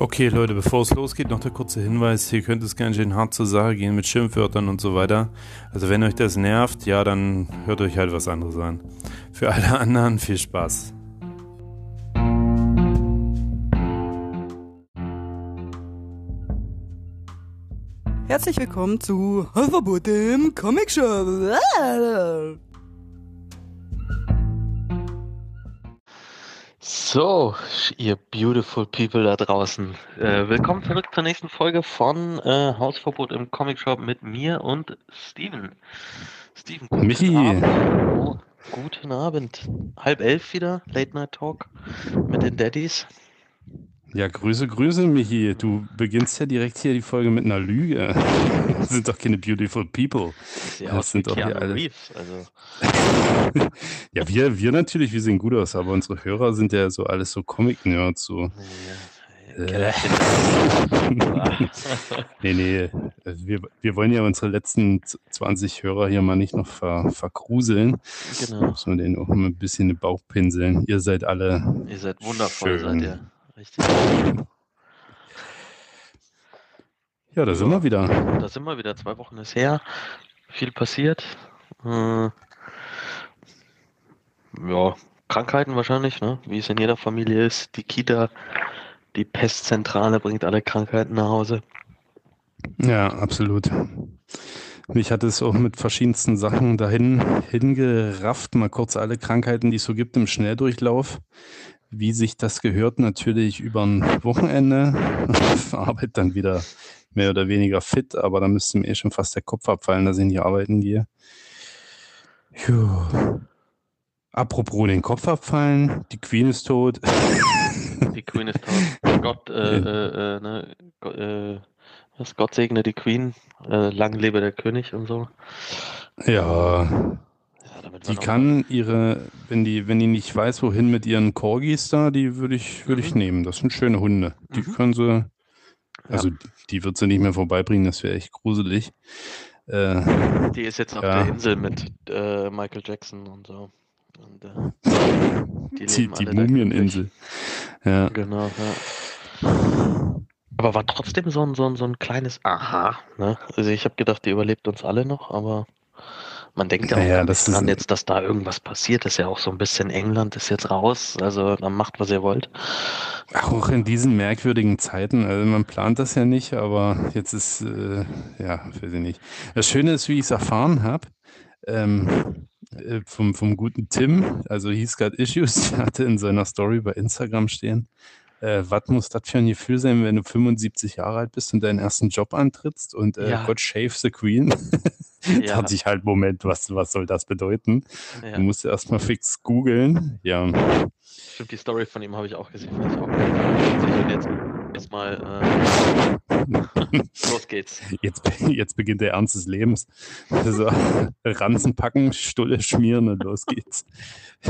Okay, Leute, bevor es losgeht, noch der kurze Hinweis. Hier könnte es ganz schön hart zur Sache gehen mit Schimpfwörtern und so weiter. Also wenn euch das nervt, ja, dann hört euch halt was anderes an. Für alle anderen viel Spaß. Herzlich willkommen zu Halferboot im Comic Shop. So, ihr beautiful people da draußen. Äh, willkommen zurück zur nächsten Folge von äh, Hausverbot im Comic Shop mit mir und Steven. Steven, guten Michi. Abend. Oh, guten Abend. Halb elf wieder, Late Night Talk mit den Daddies. Ja, Grüße, Grüße, Michi. Du beginnst ja direkt hier die Folge mit einer Lüge. Das sind doch keine beautiful people. Sieht Das sind doch hier alle-. Also, Ja, wir, wir natürlich, wir sehen gut aus, aber unsere Hörer sind ja so alles so Comic-Nerds. So. ja, Äh. Kellerchen. Nee, nee, wir, wir wollen ja unsere letzten z- 20 Hörer hier mal nicht noch ver, vergruseln. genau. Muss man denen auch mal ein bisschen den Bauch pinseln. Ihr seid alle Ihr seid wundervoll, Schön. seid ihr. Richtig. Ja, da sind wir wieder. Da sind wir wieder. Zwei Wochen ist her. Viel passiert. Äh, ja, Krankheiten wahrscheinlich, ne? Wie es in jeder Familie ist. Die Kita, die Pestzentrale bringt alle Krankheiten nach Hause. Ja, absolut. Mich hat es auch mit verschiedensten Sachen dahin hingerafft, mal kurz alle Krankheiten, die es so gibt im Schnelldurchlauf. Wie sich das gehört, natürlich über ein Wochenende. Arbeit dann wieder mehr oder weniger fit, aber da müsste mir eh schon fast der Kopf abfallen, dass ich nicht arbeiten gehe. Puh. Apropos den Kopf abfallen, die Queen ist tot. Die Queen ist tot. Gott, äh, äh, äh, ne? Go- äh, was? Gott segne die Queen. Äh, lang lebe der König und so. Ja, Die kann ihre, wenn die, wenn die nicht weiß, wohin mit ihren Corgis da, die würde ich, würde ich Mhm. nehmen. Das sind schöne Hunde. Die Mhm. können sie, also die wird sie nicht mehr vorbeibringen, das wäre echt gruselig. Äh, Die ist jetzt auf Ja. der Insel mit äh, Michael Jackson und so. Und, äh, die die, die Mumieninsel. Ja. Genau, ja. Aber war trotzdem so ein, so ein, so ein kleines Aha. Ne? Also ich habe gedacht, die überlebt uns alle noch, aber man denkt ja auch gar das dran ist- jetzt, dass da irgendwas passiert. ist ja auch so ein bisschen England ist jetzt raus, also dann macht, was ihr wollt. Auch in diesen merkwürdigen Zeiten, also man plant das ja nicht, aber jetzt ist, äh, ja, weiß ich nicht. Das Schöne ist, wie ich es erfahren habe, ähm, äh, vom, vom guten Tim, also He's Got Issues, der hatte in seiner Story bei Instagram stehen, äh, was muss das für ein Gefühl sein, wenn du 75 Jahre alt bist und deinen ersten Job antrittst und äh, Ja. God shave the Queen? da Ja. hatte ich halt, Moment, was, was soll das bedeuten? Ja. Du musst erstmal fix googeln. Ja, Stimmt, die Story von ihm habe ich auch gesehen. Ich auch. Und jetzt erstmal äh, los geht's. Jetzt, jetzt beginnt der Ernst des Lebens. Also Ranzen packen, Stulle schmieren und los geht's.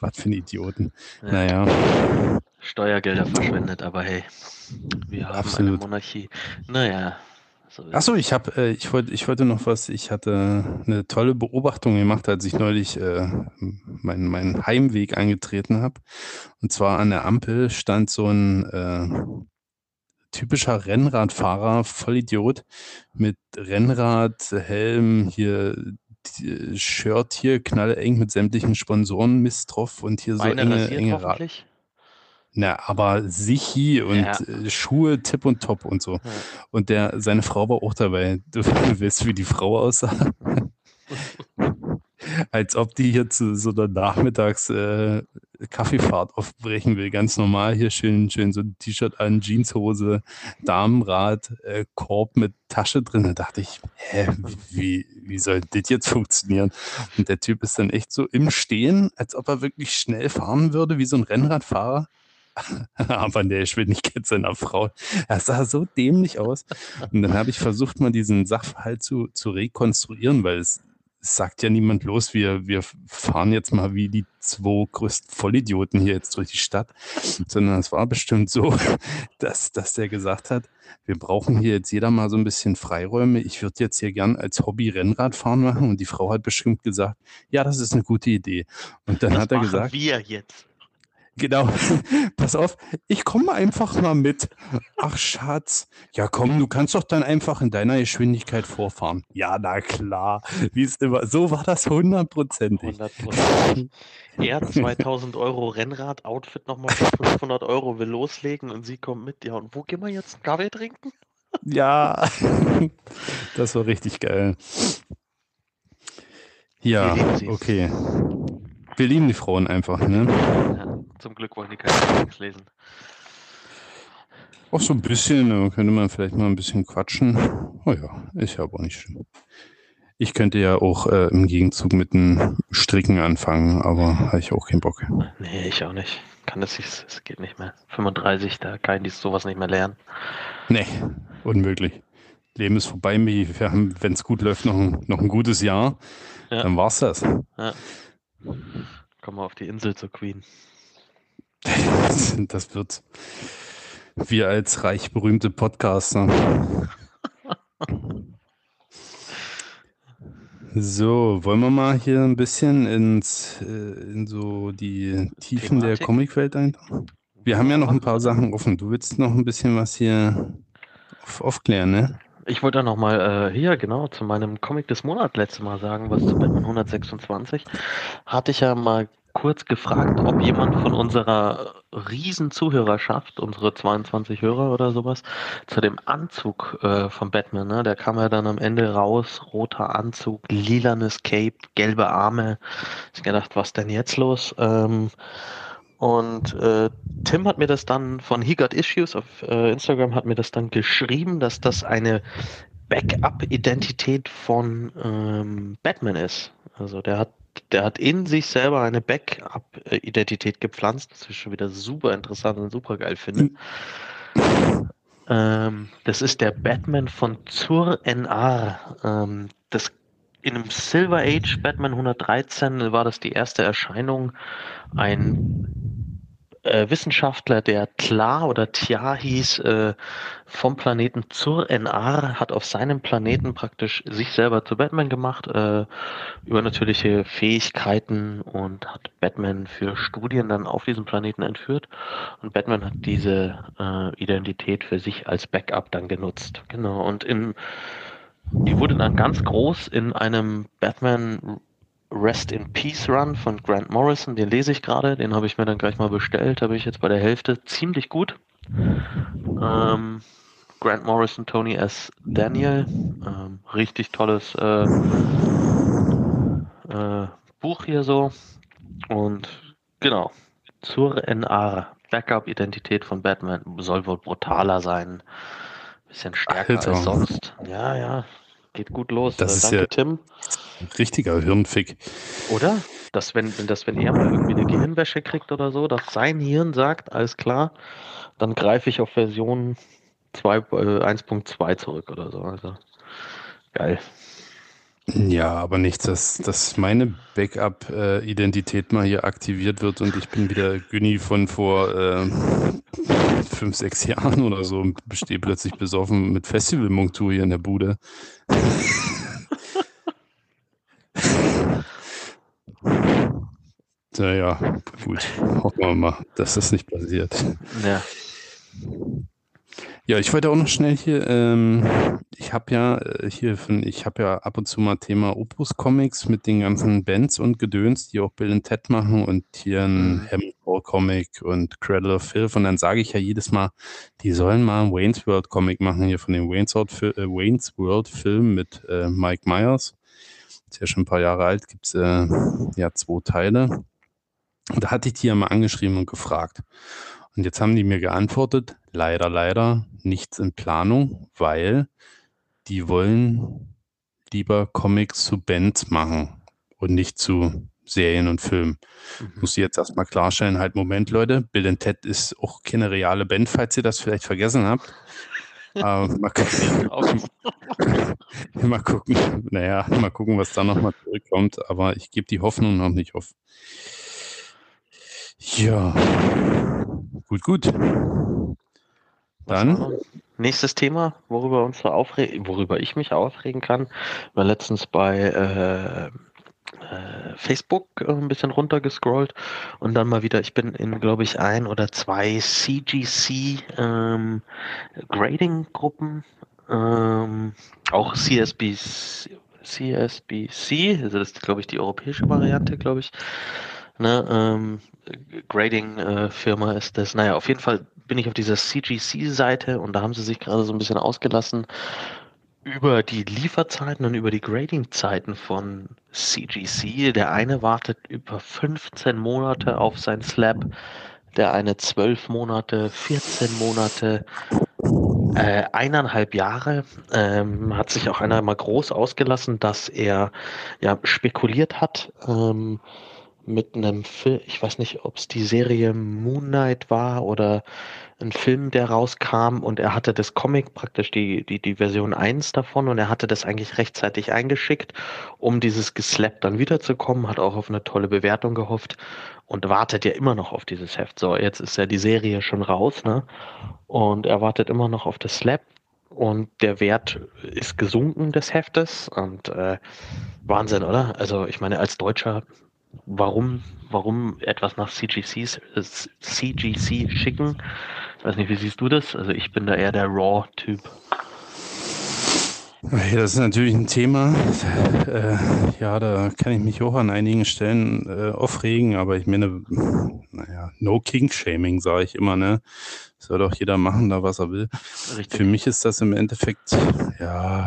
Was für ein Idioten. Ja. Naja, Steuergelder verschwendet, aber hey, wir haben Absolut. eine Monarchie. Naja. So achso, ich habe, äh, ich wollte, ich wollte noch was. Ich hatte eine tolle Beobachtung gemacht, als ich neulich äh, meinen meinen Heimweg angetreten habe. Und zwar an der Ampel stand so ein äh, typischer Rennradfahrer, Vollidiot, mit Rennrad, Helm, hier die, Shirt hier, knalleng mit sämtlichen Sponsoren Mist drauf und hier so Beine enge, enge Rad. Na, aber Sichi und Ja. äh, Schuhe tipp und top und so. Ja. Und der, seine Frau war auch dabei. Du weißt, wie die Frau aussah. Als ob die hier zu so einer Nachmittags äh, Kaffeefahrt aufbrechen will. Ganz normal hier schön, schön so ein T-Shirt an, Jeanshose, Damenrad, äh, Korb mit Tasche drin. Da dachte ich, hä, wie, wie soll das jetzt funktionieren? Und der Typ ist dann echt so im Stehen, als ob er wirklich schnell fahren würde, wie so ein Rennradfahrer. Aber der Geschwindigkeit seiner Frau. Er sah so dämlich aus. Und dann habe ich versucht, mal diesen Sachverhalt zu, zu rekonstruieren, weil es, sagt ja niemand los, wir, wir fahren jetzt mal wie die zwei größten Vollidioten hier jetzt durch die Stadt, sondern es war bestimmt so, dass, dass der gesagt hat, wir brauchen hier jetzt jeder mal so ein bisschen Freiräume. Ich würde jetzt hier gern als Hobby Rennradfahren machen. Und die Frau hat bestimmt gesagt, ja, das ist eine gute Idee. Und dann Das hat er gesagt, wir jetzt. Genau. Pass auf, ich komme einfach mal mit. Ach, Schatz. Ja, komm, du kannst doch dann einfach in deiner Geschwindigkeit vorfahren. Ja, na klar. Wie es immer. So war das hundertprozentig. 100%. Er 2000 Euro Rennrad-Outfit nochmal für 500 Euro will loslegen und sie kommt mit. Ja, und wo gehen wir jetzt einen Kaffee trinken? Ja, das war richtig geil. Ja, okay. Wir lieben die Frauen einfach, ne? Ja, zum Glück wollen die keine Comics lesen. Auch so ein bisschen, da könnte man vielleicht mal ein bisschen quatschen. Oh ja, ist ja aber nicht schlimm. Ich könnte ja auch äh, im Gegenzug mit dem Stricken anfangen, aber habe ich auch keinen Bock. Nee, ich auch nicht. Kann das nicht, es geht nicht mehr. 35, da kann ich sowas nicht mehr lernen. Nee, unmöglich. Leben ist vorbei. Wir haben, wenn es gut läuft, noch ein, noch ein gutes Jahr. Ja. Dann war's das. Ja. Komm mal auf die Insel zur Queen. Das wird wir als reich berühmte Podcaster. So, wollen wir mal hier ein bisschen ins, äh, in so die Tiefen der Thematik? Comicwelt eintauchen? Wir haben ja noch ein paar Sachen offen. Du willst noch ein bisschen was hier auf, aufklären, ne? Ich wollte noch mal äh, hier genau zu meinem Comic des Monats letztes Mal sagen, was zu Batman 126. Hatte ich ja mal kurz gefragt, ob jemand von unserer riesen Zuhörerschaft, unsere 22 Hörer oder sowas, zu dem Anzug äh, von Batman, ne? Der kam ja dann am Ende raus, roter Anzug, lilanes Cape, gelbe Arme. Ich gedacht, was denn jetzt los? Ähm, und äh, Tim hat mir das dann von He Got Issues auf äh, Instagram hat mir das dann geschrieben, dass das eine Backup-Identität von ähm, Batman ist. Also der hat, der hat in sich selber eine Backup-Identität gepflanzt, das ich schon wieder super interessant und super geil finde. Ähm, das ist der Batman von Zur NR. Ähm, das in einem Silver Age Batman 113 war das die erste Erscheinung. Ein äh, Wissenschaftler, der Tla oder Tia hieß, äh, vom Planeten Zur NR, hat auf seinem Planeten praktisch sich selber zu Batman gemacht, äh, übernatürliche Fähigkeiten und hat Batman für Studien dann auf diesem Planeten entführt. Und Batman hat diese äh, Identität für sich als Backup dann genutzt. Genau. Und im die wurde dann ganz groß in einem Batman Rest in Peace Run von Grant Morrison. Den lese ich gerade, den habe ich mir dann gleich mal bestellt. Bin ich jetzt bei der Hälfte. Ziemlich gut. Ähm, Grant Morrison, Tony S. Daniel. Ähm, richtig tolles äh, äh, Buch hier so. Und genau. Zur NR. Backup-Identität von Batman soll wohl brutaler sein. Bisschen stärker Alter. als sonst. Ja, ja. Geht gut los. Das Äh, ist danke, ja- Tim. Richtiger Hirnfick. Oder? Dass wenn, dass wenn er mal irgendwie eine Gehirnwäsche kriegt oder so, dass sein Hirn sagt, alles klar, dann greife ich auf Version 2, äh, 1.2 zurück oder so. Also geil. Ja, aber nicht, dass, dass meine Backup-Identität mal hier aktiviert wird und ich bin wieder Günni von vor äh, fünf, sechs Jahren oder so und stehe plötzlich besoffen mit Festivalmontur hier in der Bude. Naja, gut. Hoffen wir mal, dass das nicht passiert. Ja. Ja, ich wollte auch noch schnell hier, ähm, ich habe ja äh, hier von, ich habe ja ab und zu mal Thema Opus Comics mit den ganzen Bands und Gedöns, die auch Bill und Ted machen und hier ein. Hammer Comic und Cradle of Filth und dann sage ich ja jedes Mal, die sollen mal einen Wayne's World Comic machen hier von dem Wayne's World, äh, Wayne's World Film mit äh, Mike Myers. Ist ja schon ein paar Jahre alt, gibt es äh, ja zwei Teile. Und da hatte ich die ja mal angeschrieben und gefragt. Und jetzt haben die mir geantwortet, leider, leider nichts in Planung, weil die wollen lieber Comics zu Bands machen und nicht zu Serien und Filmen. Mhm. Muss ich jetzt erstmal klarstellen, halt, Moment, Leute, Bill and Ted ist auch keine reale Band, falls ihr das vielleicht vergessen habt. Aber mal, gucken, mal gucken, naja, mal gucken, was da nochmal zurückkommt. Aber ich gebe die Hoffnung noch nicht auf. Ja, gut, gut. Dann? Nächstes Thema, worüber uns so aufregen, worüber ich mich aufregen kann, war letztens bei äh, äh, Facebook äh, ein bisschen runtergescrollt und dann mal wieder, ich bin in, glaube ich, ein oder zwei CGC ähm, Grading-Gruppen, ähm, auch CSB, CSBC, also das ist, glaube ich, die europäische Variante, glaube ich. Ne, ähm, Grading-Firma äh, ist das. Naja, auf jeden Fall bin ich auf dieser CGC-Seite und da haben sie sich gerade so ein bisschen ausgelassen über die Lieferzeiten und über die Grading-Zeiten von CGC. Der eine wartet über 15 Monate auf sein Slab, der eine 12 Monate, 14 Monate, äh, eineinhalb Jahre. Ähm, hat sich auch einer mal groß ausgelassen, dass er ja spekuliert hat. Ähm, mit einem Film, ich weiß nicht, ob es die Serie Moon Knight war oder ein Film, der rauskam und er hatte das Comic praktisch die, die, die Version 1 davon und er hatte das eigentlich rechtzeitig eingeschickt, um dieses Geslappt dann wiederzukommen, hat auch auf eine tolle Bewertung gehofft und wartet ja immer noch auf dieses Heft. So, jetzt ist ja die Serie schon raus, ne? Und er wartet immer noch auf das Slap und der Wert ist gesunken des Heftes und äh, Wahnsinn, oder? Also ich meine, als Deutscher warum, warum etwas nach CGCs, äh, CGC schicken. Ich weiß nicht, wie siehst du das? Also ich bin da eher der Raw-Typ. Das ist natürlich ein Thema. Äh, ja, da kann ich mich auch an einigen Stellen äh, aufregen, aber ich meine, naja, no King-Shaming, sage ich immer, ne? Soll doch jeder machen, da was er will. Richtig. Für mich ist das im Endeffekt, ja,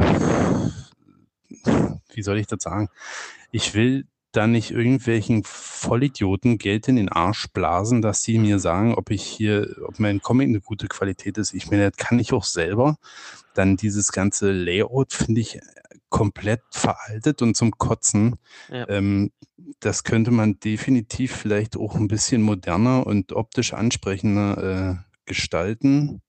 wie soll ich das sagen? Ich will da nicht irgendwelchen Vollidioten Geld in den Arsch blasen, dass die mir sagen, ob ich hier, ob mein Comic eine gute Qualität ist. Ich meine, das kann ich auch selber. Dann dieses ganze Layout finde ich komplett veraltet und zum Kotzen. Ja. Ähm, das könnte man definitiv vielleicht auch ein bisschen moderner und optisch ansprechender äh, gestalten.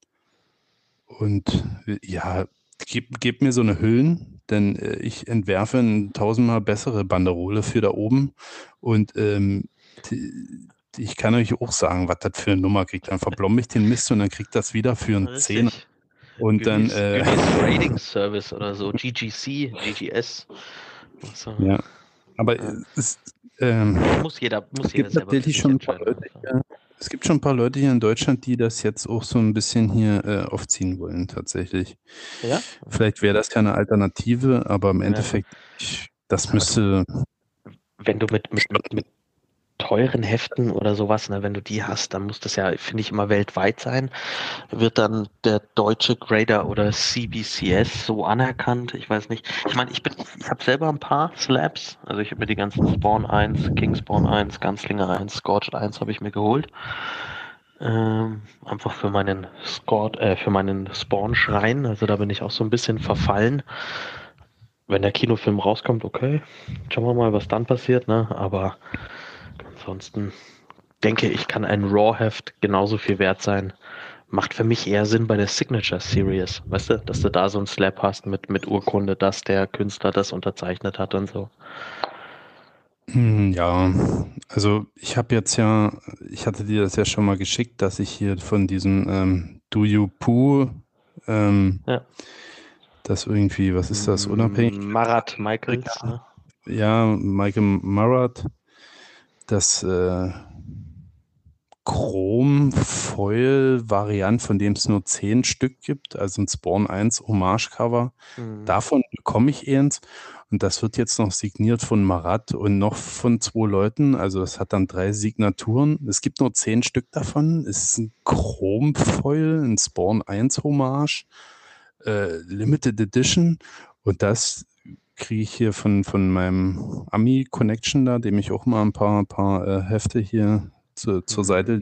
Und ja, gib, gib mir so eine Hüllen, denn äh, ich entwerfe eine tausendmal bessere Banderole für da oben und ähm, die, ich kann euch auch sagen, was das für eine Nummer kriegt. Dann verblom ich den Mist und dann kriegt das wieder für einen Zehner. Und Genieß, dann. Äh, Grading Service oder so, GGC, GGS. So. Ja. Aber ja. es, ähm, muss jeder, muss jeder gibt tatsächlich schon ein paar Leute, ja, es gibt schon ein paar Leute hier in Deutschland, die das jetzt auch so ein bisschen hier äh, aufziehen wollen, tatsächlich. Ja? Vielleicht wäre das ja eine Alternative, aber im Endeffekt, ich, das müsste. Wenn du mit, mit, mit, mit teuren Heften oder sowas, ne, wenn du die hast, dann muss das ja, finde ich, immer weltweit sein. Wird dann der deutsche Grader oder CBCS so anerkannt? Ich weiß nicht. Ich meine, ich ich habe selber ein paar Slabs. Also ich habe mir die ganzen Spawn 1, King Spawn 1, Ganzlinger 1, Scorched 1 habe ich mir geholt. Ähm, einfach für meinen Scored, äh, für meinen Spawn-Schrein. Also da bin ich auch so ein bisschen verfallen. Wenn der Kinofilm rauskommt, okay, schauen wir mal, was dann passiert, ne? Aber Ansonsten denke ich, kann ein Raw-Heft genauso viel wert sein. Macht für mich eher Sinn bei der Signature Series, weißt du, dass du da so ein Slap hast mit, mit Urkunde, dass der Künstler das unterzeichnet hat und so. Hm, ja, also ich habe jetzt ja, ich hatte dir das ja schon mal geschickt, dass ich hier von diesem ähm, Do You Poo, ähm, ja. das irgendwie, was ist das, unabhängig? Marat Michaels, ja, ne? ja Michael Marat, das äh, Chrom-Foil-Variant, von dem es nur zehn Stück gibt, also ein Spawn 1 Hommage-Cover. Mhm. Davon bekomme ich eins. Und das wird jetzt noch signiert von Marat und noch von zwei Leuten. Also es hat dann drei Signaturen. Es gibt nur zehn Stück davon. Es ist ein Chrom-Foil, ein Spawn 1 Hommage, äh, Limited Edition. Und das kriege ich hier von, von meinem Ami-Connection da, dem ich auch mal ein paar, paar äh, Hefte hier zu, zur mhm. Seite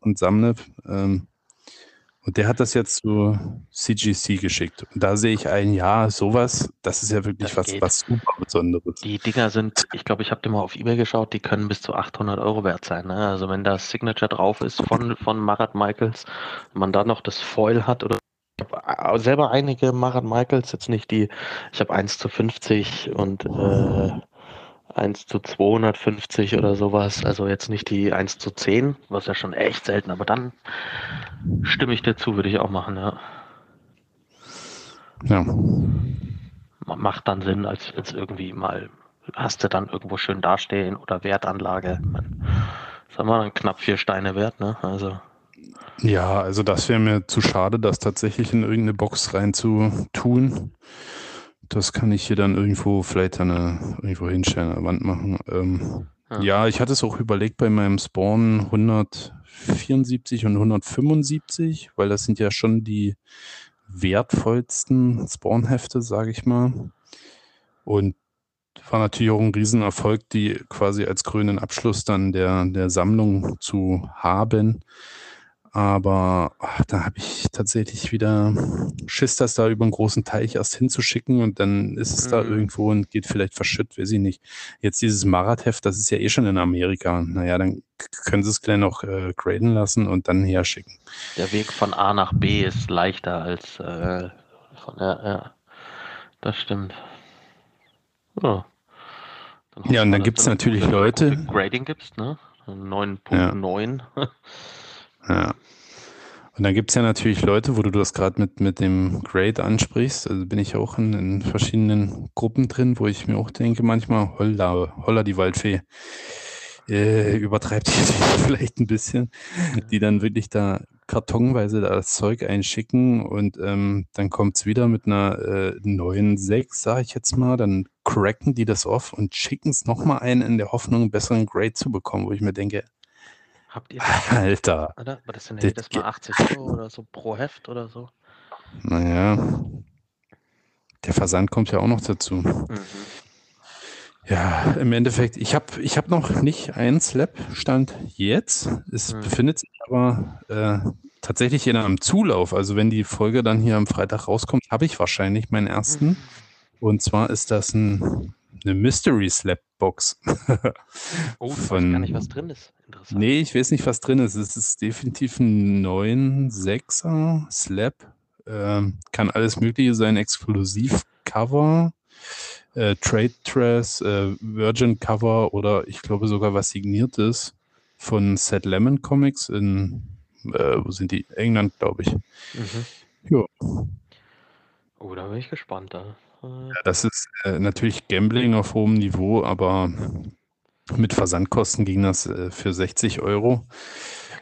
und sammle. Ähm, und der hat das jetzt zu CGC geschickt. Und da sehe ich ein, ja, sowas, das ist ja wirklich was, was super Besonderes. Die Dinger sind, ich glaube, ich habe dir mal auf Ebay geschaut, die können bis zu 800 Euro wert sein. Ne? Also wenn da Signature drauf ist von, von Marat Michaels, man da noch das Foil hat oder selber einige Marat Michaels, jetzt nicht die, ich habe 1 zu 50 und äh, 1 zu 250 oder sowas, also jetzt nicht die 1 zu 10, was ja schon echt selten, aber dann stimme ich dazu, würde ich auch machen, ja. Ja. Macht dann Sinn, als, als irgendwie mal hast du dann irgendwo schön dastehen oder Wertanlage. Das haben wir dann knapp vier Steine wert, ne? Also. Ja, also das wäre mir zu schade, das tatsächlich in irgendeine Box rein zu tun. Das kann ich hier dann irgendwo vielleicht eine, irgendwo hinstellen, an der Wand machen. Ähm, ja. ja. ich hatte es auch überlegt bei meinem Spawn 174 und 175, weil das sind ja schon die wertvollsten Spawnhefte, sage ich mal. Und war natürlich auch ein Riesenerfolg, die quasi als grünen Abschluss dann der, der Sammlung zu haben. Aber ach, da habe ich tatsächlich wieder Schiss, das da über einen großen Teich erst hinzuschicken und dann ist es mhm. da irgendwo und geht vielleicht verschütt, weiß ich nicht. Jetzt dieses Maratheft, das ist ja eh schon in Amerika. Naja, dann können sie es gleich noch äh, graden lassen und dann herschicken. Der Weg von A nach B ist leichter als äh, von der, ja, das stimmt. Ja, ja und dann gibt es natürlich Leute. Grading gibst, ne? 9.9. Ja. ja. Und dann gibt es ja natürlich Leute, wo du das gerade mit, mit dem Grade ansprichst. Also bin ich auch in, in, verschiedenen Gruppen drin, wo ich mir auch denke, manchmal, holla, holla die Waldfee. Äh, übertreibt die vielleicht ein bisschen, die dann wirklich da kartonweise das Zeug einschicken und ähm, dann kommt es wieder mit einer äh, neuen 6, sage ich jetzt mal, dann cracken die das off und schicken es nochmal ein in der Hoffnung, einen besseren Grade zu bekommen, wo ich mir denke, Habt ihr das? Alter. Oder? Aber das sind ja jedes Mal 80 Euro oder so pro Heft oder so. Naja. Der Versand kommt ja auch noch dazu. Mhm. Ja, im Endeffekt, ich habe ich hab noch nicht einen Slap-Stand jetzt. Es mhm. befindet sich aber äh, tatsächlich in einem Zulauf. Also wenn die Folge dann hier am Freitag rauskommt, habe ich wahrscheinlich meinen ersten. Mhm. Und zwar ist das ein, eine Mystery Slap Box. oh, ich Von, weiß gar nicht, was drin ist. Interessant. Nee, ich weiß nicht, was drin ist. Es ist definitiv ein 9-6er Slap. Ähm, kann alles Mögliche sein. Exklusiv-Cover, äh, Trade Dress, äh, Virgin Cover oder ich glaube sogar was signiertes von Set Lemon Comics in, äh, wo sind die? England, glaube ich. Mhm. Ja. Oh, da bin ich gespannt. Da. Ja, das ist äh, natürlich Gambling auf hohem Niveau, aber mit Versandkosten ging das äh, für 60 Euro.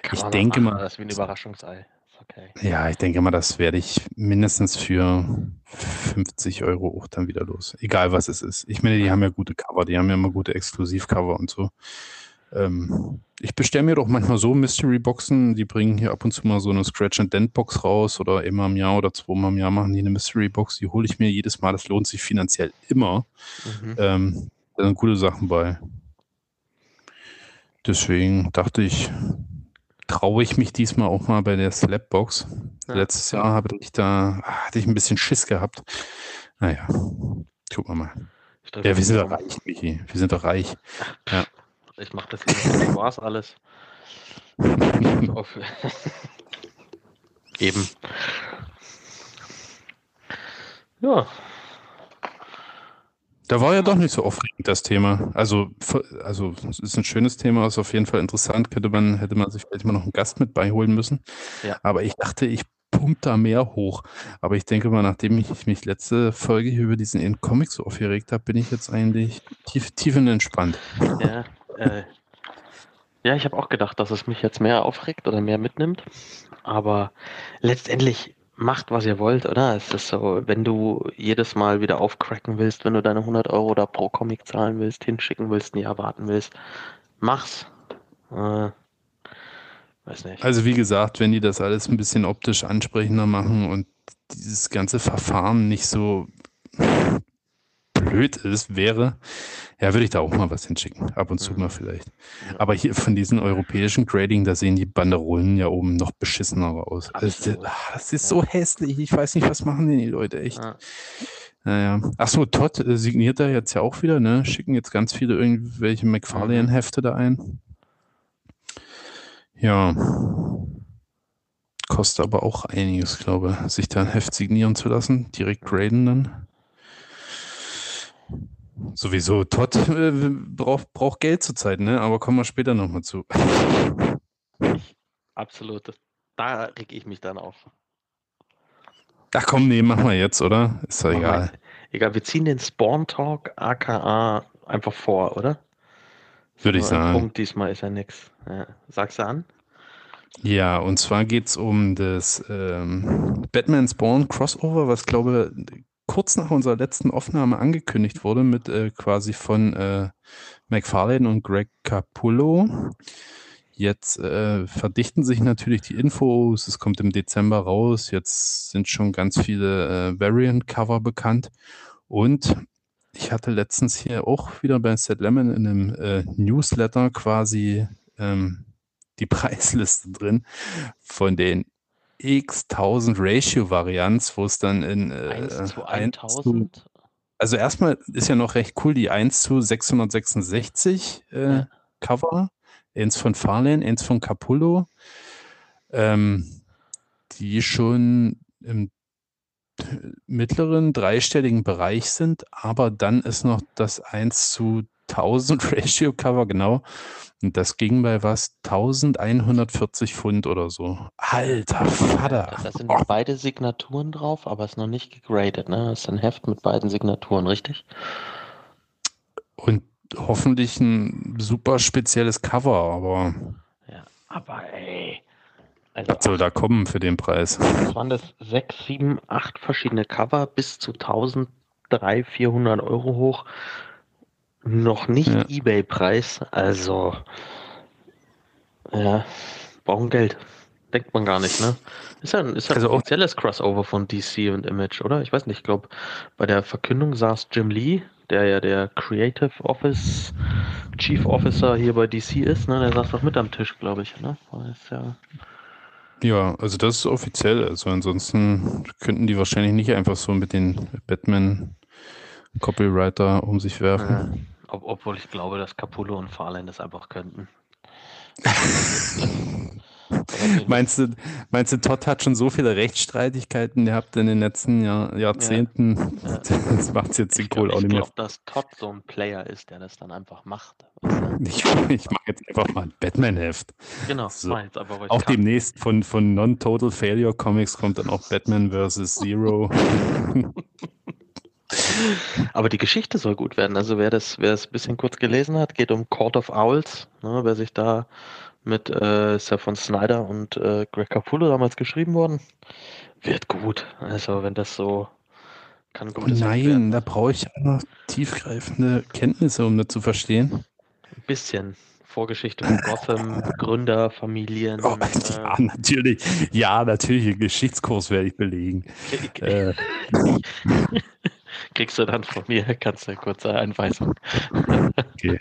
Ja, ich denke machen, mal. Das ist wie ein Überraschungsei. Okay. Ja, ich denke mal, das werde ich mindestens für 50 Euro auch dann wieder los. Egal was es ist. Ich meine, die haben ja gute Cover, die haben ja immer gute Exklusivcover und so. Ähm, ich bestelle mir doch manchmal so Mystery-Boxen, die bringen hier ab und zu mal so eine Scratch-and-Dent-Box raus oder immer im Jahr oder zweimal im Jahr machen die eine Mystery-Box, die hole ich mir jedes Mal, das lohnt sich finanziell immer. Mhm. Ähm, da sind gute Sachen bei. Deswegen dachte ich, traue ich mich diesmal auch mal bei der Slapbox. Ja. Letztes Jahr habe ich da, hatte ich ein bisschen Schiss gehabt. Naja, gucken wir mal. Ja, wir sind doch reich, Michi. Wir sind doch reich. Ja. Ich mache das hier mit Spaß alles. Eben. Ja. Da war ja doch nicht so aufregend das Thema. Also, also es ist ein schönes Thema, ist auf jeden Fall interessant. Könnte man, hätte man sich vielleicht mal noch einen Gast mit beiholen müssen. Ja. Aber ich dachte, ich pump da mehr hoch. Aber ich denke mal, nachdem ich mich letzte Folge hier über diesen Comic so aufgeregt habe, bin ich jetzt eigentlich tief, tief entspannt. Ja, äh, ja, ich habe auch gedacht, dass es mich jetzt mehr aufregt oder mehr mitnimmt. Aber letztendlich macht, was ihr wollt, oder? Es ist so, wenn du jedes Mal wieder aufcracken willst, wenn du deine 100 Euro da pro Comic zahlen willst, hinschicken willst, nie erwarten willst, mach's. Äh, weiß nicht. Also wie gesagt, wenn die das alles ein bisschen optisch ansprechender machen und dieses ganze Verfahren nicht so blöd ist, wäre, ja, würde ich da auch mal was hinschicken. Ab und zu mhm. mal vielleicht. Aber hier von diesen europäischen Grading, da sehen die Banderolen ja oben noch beschissener aus. Also, das ist so hässlich. Ich weiß nicht, was machen denn die Leute echt. Ja. Naja. Achso, Todd äh, signiert da jetzt ja auch wieder, ne? Schicken jetzt ganz viele irgendwelche McFarlane-Hefte da ein. Ja. Kostet aber auch einiges, glaube ich, sich da ein Heft signieren zu lassen. Direkt graden dann. Sowieso, Todd äh, braucht, braucht Geld zurzeit, ne? Aber kommen wir später nochmal zu. Absolut. Da reg ich mich dann auf. Ach komm, nee, machen wir jetzt, oder? Ist doch egal. Egal, wir ziehen den Spawn Talk aka einfach vor, oder? Würde ich sagen. Punkt diesmal ist ja nix. Ja. Sagst du an? Ja, und zwar geht es um das ähm, Batman Spawn Crossover, was glaube kurz nach unserer letzten Aufnahme angekündigt wurde, mit äh, quasi von äh, McFarlane und Greg Capullo. Jetzt äh, verdichten sich natürlich die Infos, es kommt im Dezember raus, jetzt sind schon ganz viele äh, Variant-Cover bekannt. Und ich hatte letztens hier auch wieder bei Set Lemon in einem äh, Newsletter quasi ähm, die Preisliste drin von den x 1000 Ratio-Varianz, wo es dann in äh, 1 zu 1 zu, 1000? also erstmal ist ja noch recht cool die 1 zu 666 äh, Ja. Cover, eins von Farlane, eins von Capullo, ähm, die schon im mittleren dreistelligen Bereich sind, aber dann ist noch das 1 zu 1000 Ratio Cover, genau. Und das ging bei was? 1140 Pfund oder so. Alter Vater. Da sind Oh, beide Signaturen drauf, aber ist noch nicht gegradet, ne? Das ist ein Heft mit beiden Signaturen, richtig? Und hoffentlich ein super spezielles Cover, aber Ja. Aber ey. Also was soll da kommen für den Preis? was waren das? Sechs, sieben, acht verschiedene Cover bis zu 1300, 400 Euro hoch. Noch nicht Ja. Ebay-Preis. Also, ja, brauchen Geld. Denkt man gar nicht, ne? Ist ja ein, ist ja ein Also auch- offizielles Crossover von DC und Image, oder? Ich weiß nicht, ich glaube, bei der Verkündung saß Jim Lee, der ja der Creative Office Chief Officer hier bei DC ist, ne? Der saß doch mit am Tisch, glaube ich, ne? Ja, Ja, also das ist offiziell. Also ansonsten könnten die wahrscheinlich nicht einfach so mit den Batman Copywriter um sich werfen. Ob, obwohl ich glaube, dass Capullo und Farlane das einfach könnten. Meinst du, meinst du, Todd hat schon so viele Rechtsstreitigkeiten gehabt in den letzten Jahr, Jahrzehnten? Ja. Das macht jetzt den Ich Kohl glaube, auch nicht mehr. glaub, dass Todd so ein Player ist, der das dann einfach macht. Ich, ich mache jetzt einfach mal ein Batman-Heft. Genau, So. jetzt aber, ich Auch kann. demnächst von, von Non-Total Failure Comics kommt dann auch Batman vs. Zero. Aber die Geschichte soll gut werden. Also wer das, wer es ein bisschen kurz gelesen hat, geht um Court of Owls. Ne, wer sich da mit, äh, ist ja von Snyder und äh, Greg Capullo damals geschrieben worden, wird gut. Also wenn das so kann Heft nein, da brauche ich noch tiefgreifende Kenntnisse, um das zu verstehen. Ein bisschen Vorgeschichte von Gotham, Gründer, Familien. Oh, äh, ja, natürlich. Ja, natürlich. einen Geschichtskurs werde ich belegen. Äh, kriegst du dann von mir, kannst du eine kurze Einweisung. okay.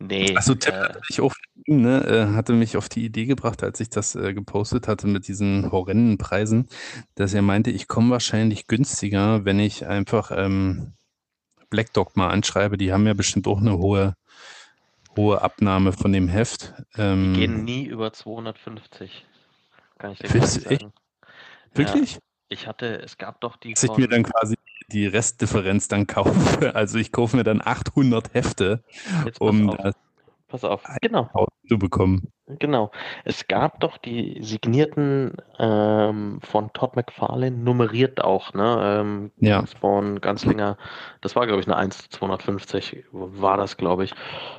Nee, Also Tim äh, hatte ich auch, ne, äh, hatte mich auf die Idee gebracht, als ich das äh, gepostet hatte mit diesen horrenden Preisen, dass er meinte, ich komme wahrscheinlich günstiger, wenn ich einfach ähm, Black Dog mal anschreibe. Die haben ja bestimmt auch eine hohe, hohe Abnahme von dem Heft. Ähm, gehen nie über 250. Kann ich dir Willst sagen. wirklich? Ich hatte, es gab doch die Dass ich mir dann quasi die Restdifferenz dann kaufe. Also ich kaufe mir dann 800 Hefte, pass um auf, das pass auf, genau, zu bekommen. genau. Es gab doch die signierten ähm, von Todd McFarlane, nummeriert auch, ne? Ähm, Ja. Spawn, Ganzlinger, das war, glaube ich, eine 1 zu 250, war das, glaube ich.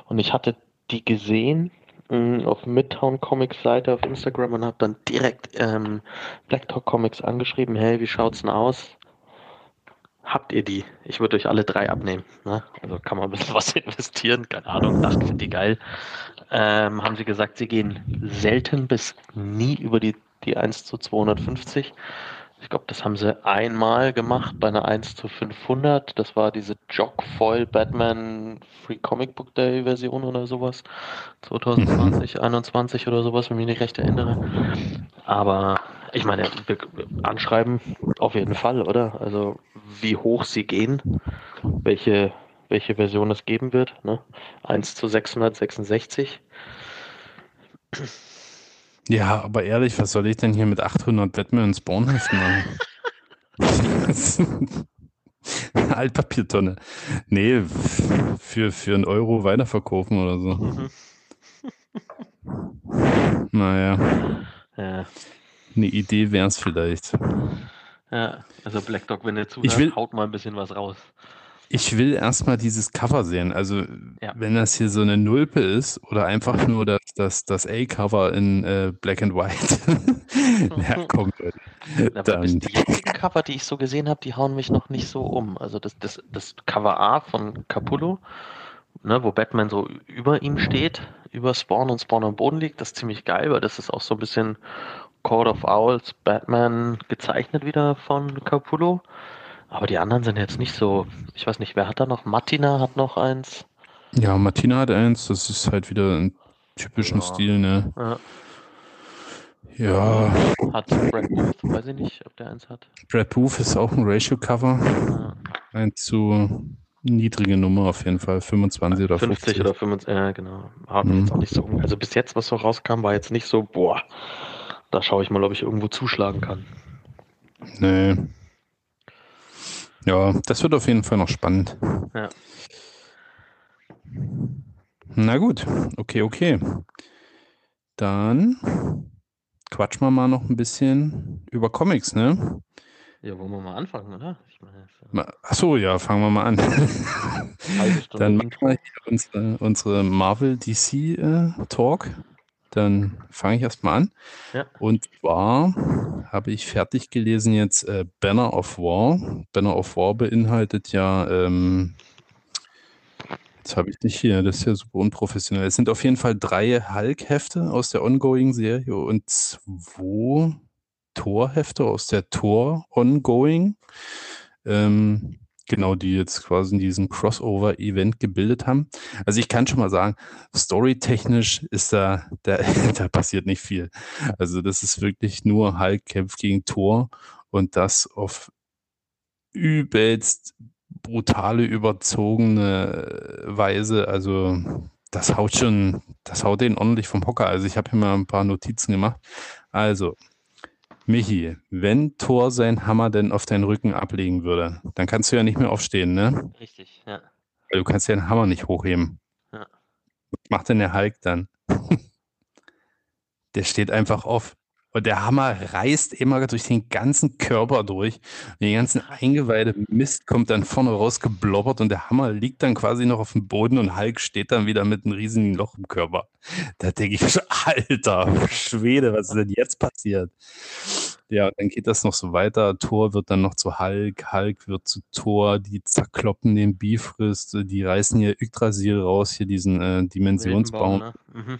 Und ich hatte die gesehen mh, auf Midtown Comics Seite auf Instagram und habe dann direkt ähm, Black Talk Comics angeschrieben, hey, wie schaut's denn aus? Habt ihr die? Ich würde euch alle drei abnehmen. Ne? Also kann man ein bisschen was investieren, keine Ahnung, dachte, sind die geil. Ähm, haben sie gesagt, sie gehen selten bis nie über die, die 1 zu 250. Ich glaube, das haben sie einmal gemacht bei einer 1 zu 500. Das war diese Jogfoil Batman Free Comic Book Day Version oder sowas. 2020, 21 oder sowas, wenn ich mich nicht recht erinnere. Aber ich meine, anschreiben auf jeden Fall, oder? Also wie hoch sie gehen, welche, welche Version es geben wird. Ne? 1 zu 666. Ja, aber ehrlich, was soll ich denn hier mit 800 Batman Spawnheften machen? Altpapiertonne. Nee, für, für einen Euro weiterverkaufen oder so. Mhm. Naja, Ja, eine Idee wäre es vielleicht. Ja, also Black Dog, wenn ihr Ich will- zuhört, haut mal ein bisschen was raus. ich will erstmal dieses Cover sehen. Also, Ja. wenn das hier so eine Nulpe ist oder einfach nur das, das, das A-Cover in äh, Black and White. ja, komm, bis Dann, die jetzigen Cover, die ich so gesehen habe, die hauen mich noch nicht so um. Also das, das, das Cover A von Capullo, ne, wo Batman so über ihm steht, über Spawn und Spawn am Boden liegt, das ist ziemlich geil, weil das ist auch so ein bisschen Court of Owls, Batman gezeichnet wieder von Capullo. Aber die anderen sind jetzt nicht so, ich weiß nicht, wer hat da noch? Martina hat noch eins. ja, Martina hat eins, das ist halt wieder ein typischen Ja. Stil, ne? Ja, Ja, hat Brad Booth, weiß ich nicht, ob der eins hat. Brad Booth ist auch ein Ratio-Cover. Ja. Ein zu niedrige Nummer auf jeden Fall, 25 oder 50. 50 oder 25, ja, genau. Mich Mhm. jetzt auch nicht so. Also bis jetzt, was so rauskam, war jetzt nicht so, boah, da schaue ich mal, ob ich irgendwo zuschlagen kann. Nee. Ja, das wird auf jeden Fall noch spannend. Ja. Na gut, okay, okay. Dann quatschen wir mal noch ein bisschen über Comics, ne? Ja, wollen wir mal anfangen, oder? Ich meine, so Ma- Ach so, ja, fangen wir mal an. Dann machen wir hier unsere, unsere Marvel DC äh, Talk. Dann fange ich erstmal an. Ja. Und zwar habe ich fertig gelesen jetzt äh, Banner of War. Banner of War beinhaltet ja, ähm, jetzt habe ich nicht hier, das ist ja super unprofessionell. Es sind auf jeden Fall drei Hulk-Hefte aus der Ongoing-Serie und zwei Thor-Hefte aus der Thor Ongoing. Ähm, genau, die jetzt quasi diesen Crossover-Event gebildet haben. Also ich kann schon mal sagen, storytechnisch ist da, da, da passiert nicht viel. Also das ist wirklich nur Hulk kämpft gegen Thor und das auf übelst brutale, überzogene Weise. Also das haut schon, das haut den ordentlich vom Hocker. Also ich habe hier mal ein paar Notizen gemacht. Also, Michi, wenn Thor seinen Hammer denn auf deinen Rücken ablegen würde, dann kannst du ja nicht mehr aufstehen, ne? Richtig, ja. Du kannst ja den Hammer nicht hochheben. Ja. Was macht denn der Hulk dann? der steht einfach auf. Und der Hammer reißt immer durch den ganzen Körper durch. Und die ganzen Eingeweide Mist kommt dann vorne raus geblobbert und der Hammer liegt dann quasi noch auf dem Boden und Hulk steht dann wieder mit einem riesigen Loch im Körper. Da denke ich, schon, Alter, Schwede, was ist denn jetzt passiert? Ja, dann geht das noch so weiter. Thor wird dann noch zu Hulk, Hulk wird zu Thor, die zerkloppen den Bifrost, die reißen hier Yggdrasil raus, hier diesen äh, Dimensionsbaum, Weltenbaum, ne? Mhm.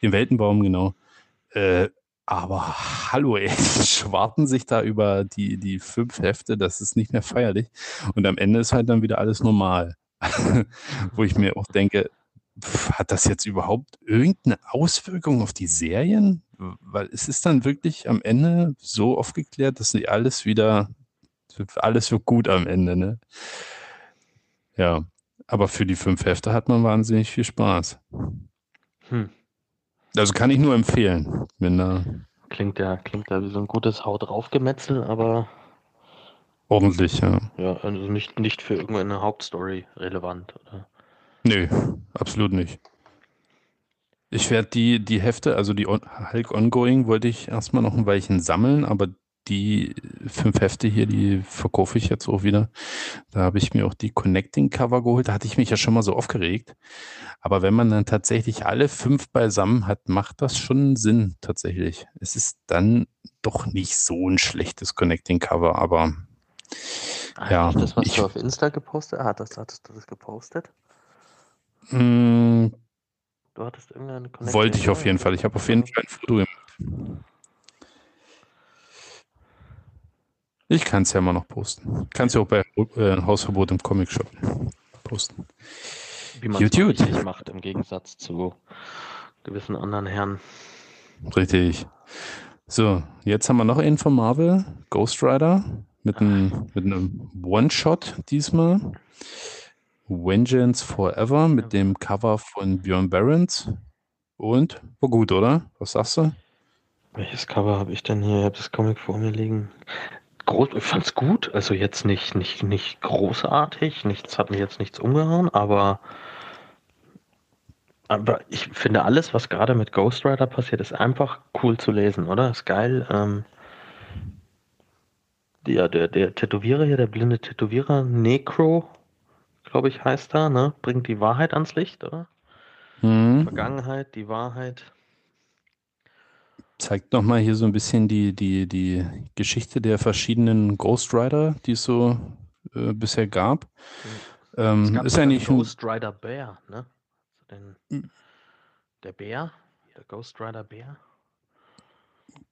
den Weltenbaum, genau. Äh, aber hallo, ey, die schwarten sich da über die, die fünf Hefte, das ist nicht mehr feierlich. Und am Ende ist halt dann wieder alles normal. Wo ich mir auch denke, hat das jetzt überhaupt irgendeine Auswirkung auf die Serien? Weil es ist dann wirklich am Ende so aufgeklärt, dass sie alles wieder, alles wird gut am Ende, ne? Ja, aber für die fünf Hefte hat man wahnsinnig viel Spaß. Hm. Also kann ich nur empfehlen, wenn da Klingt ja, klingt ja wie so ein gutes Haut draufgemetzel, aber ordentlich, ja. ja, also nicht, nicht für irgendeine Hauptstory relevant, oder? Nö, absolut nicht. Ich werde die, die Hefte, also die On Hulk Ongoing, wollte ich erstmal noch ein Weilchen sammeln, aber die fünf Hefte hier, die verkaufe ich jetzt auch wieder. Da habe ich mir auch die Connecting Cover geholt. Da hatte ich mich ja schon mal so aufgeregt. Aber wenn man dann tatsächlich alle fünf beisammen hat, macht das schon Sinn tatsächlich. Es ist dann doch nicht so ein schlechtes Connecting Cover, aber Ah, Ja, das, was ich- du auf Insta gepostet hast? Hattest, hattest du das gepostet? mh, Du hattest irgendeine Connecting wollte ich auf jeden Fall. Ich habe auf jeden Fall ein Foto gemacht. Ich kann es ja mal noch posten. Kannst du auch bei äh, Hausverbot im Comic Shop posten. Wie man es macht, im Gegensatz zu gewissen anderen Herren. Richtig. So, jetzt haben wir noch einen von Marvel, Ghost Rider, mit einem, mit einem One-Shot diesmal. Vengeance Forever mit dem Cover von Björn Barons. Und war gut, oder? Was sagst du? Welches Cover habe ich denn hier? Ich habe das Comic vor mir liegen. Groß, ich fand's gut. Also jetzt nicht, nicht, nicht großartig. Nichts hat mich jetzt nichts umgehauen, aber, aber ich finde alles, was gerade mit Ghost Rider passiert, ist einfach cool zu lesen, oder? Ist geil. Ähm, ja, der, der Tätowierer hier, der blinde Tätowierer, Necro, glaube ich, heißt er, ne? Bringt die Wahrheit ans Licht, oder? Mhm. Vergangenheit, die Wahrheit. Zeigt nochmal hier so ein bisschen die, die, die Geschichte der verschiedenen Ghost Rider, die es so äh, bisher gab. Ähm, Es gab ist ja nicht Ghost Rider Bär, ne? Den, der Bär, der Ghost Rider Bär.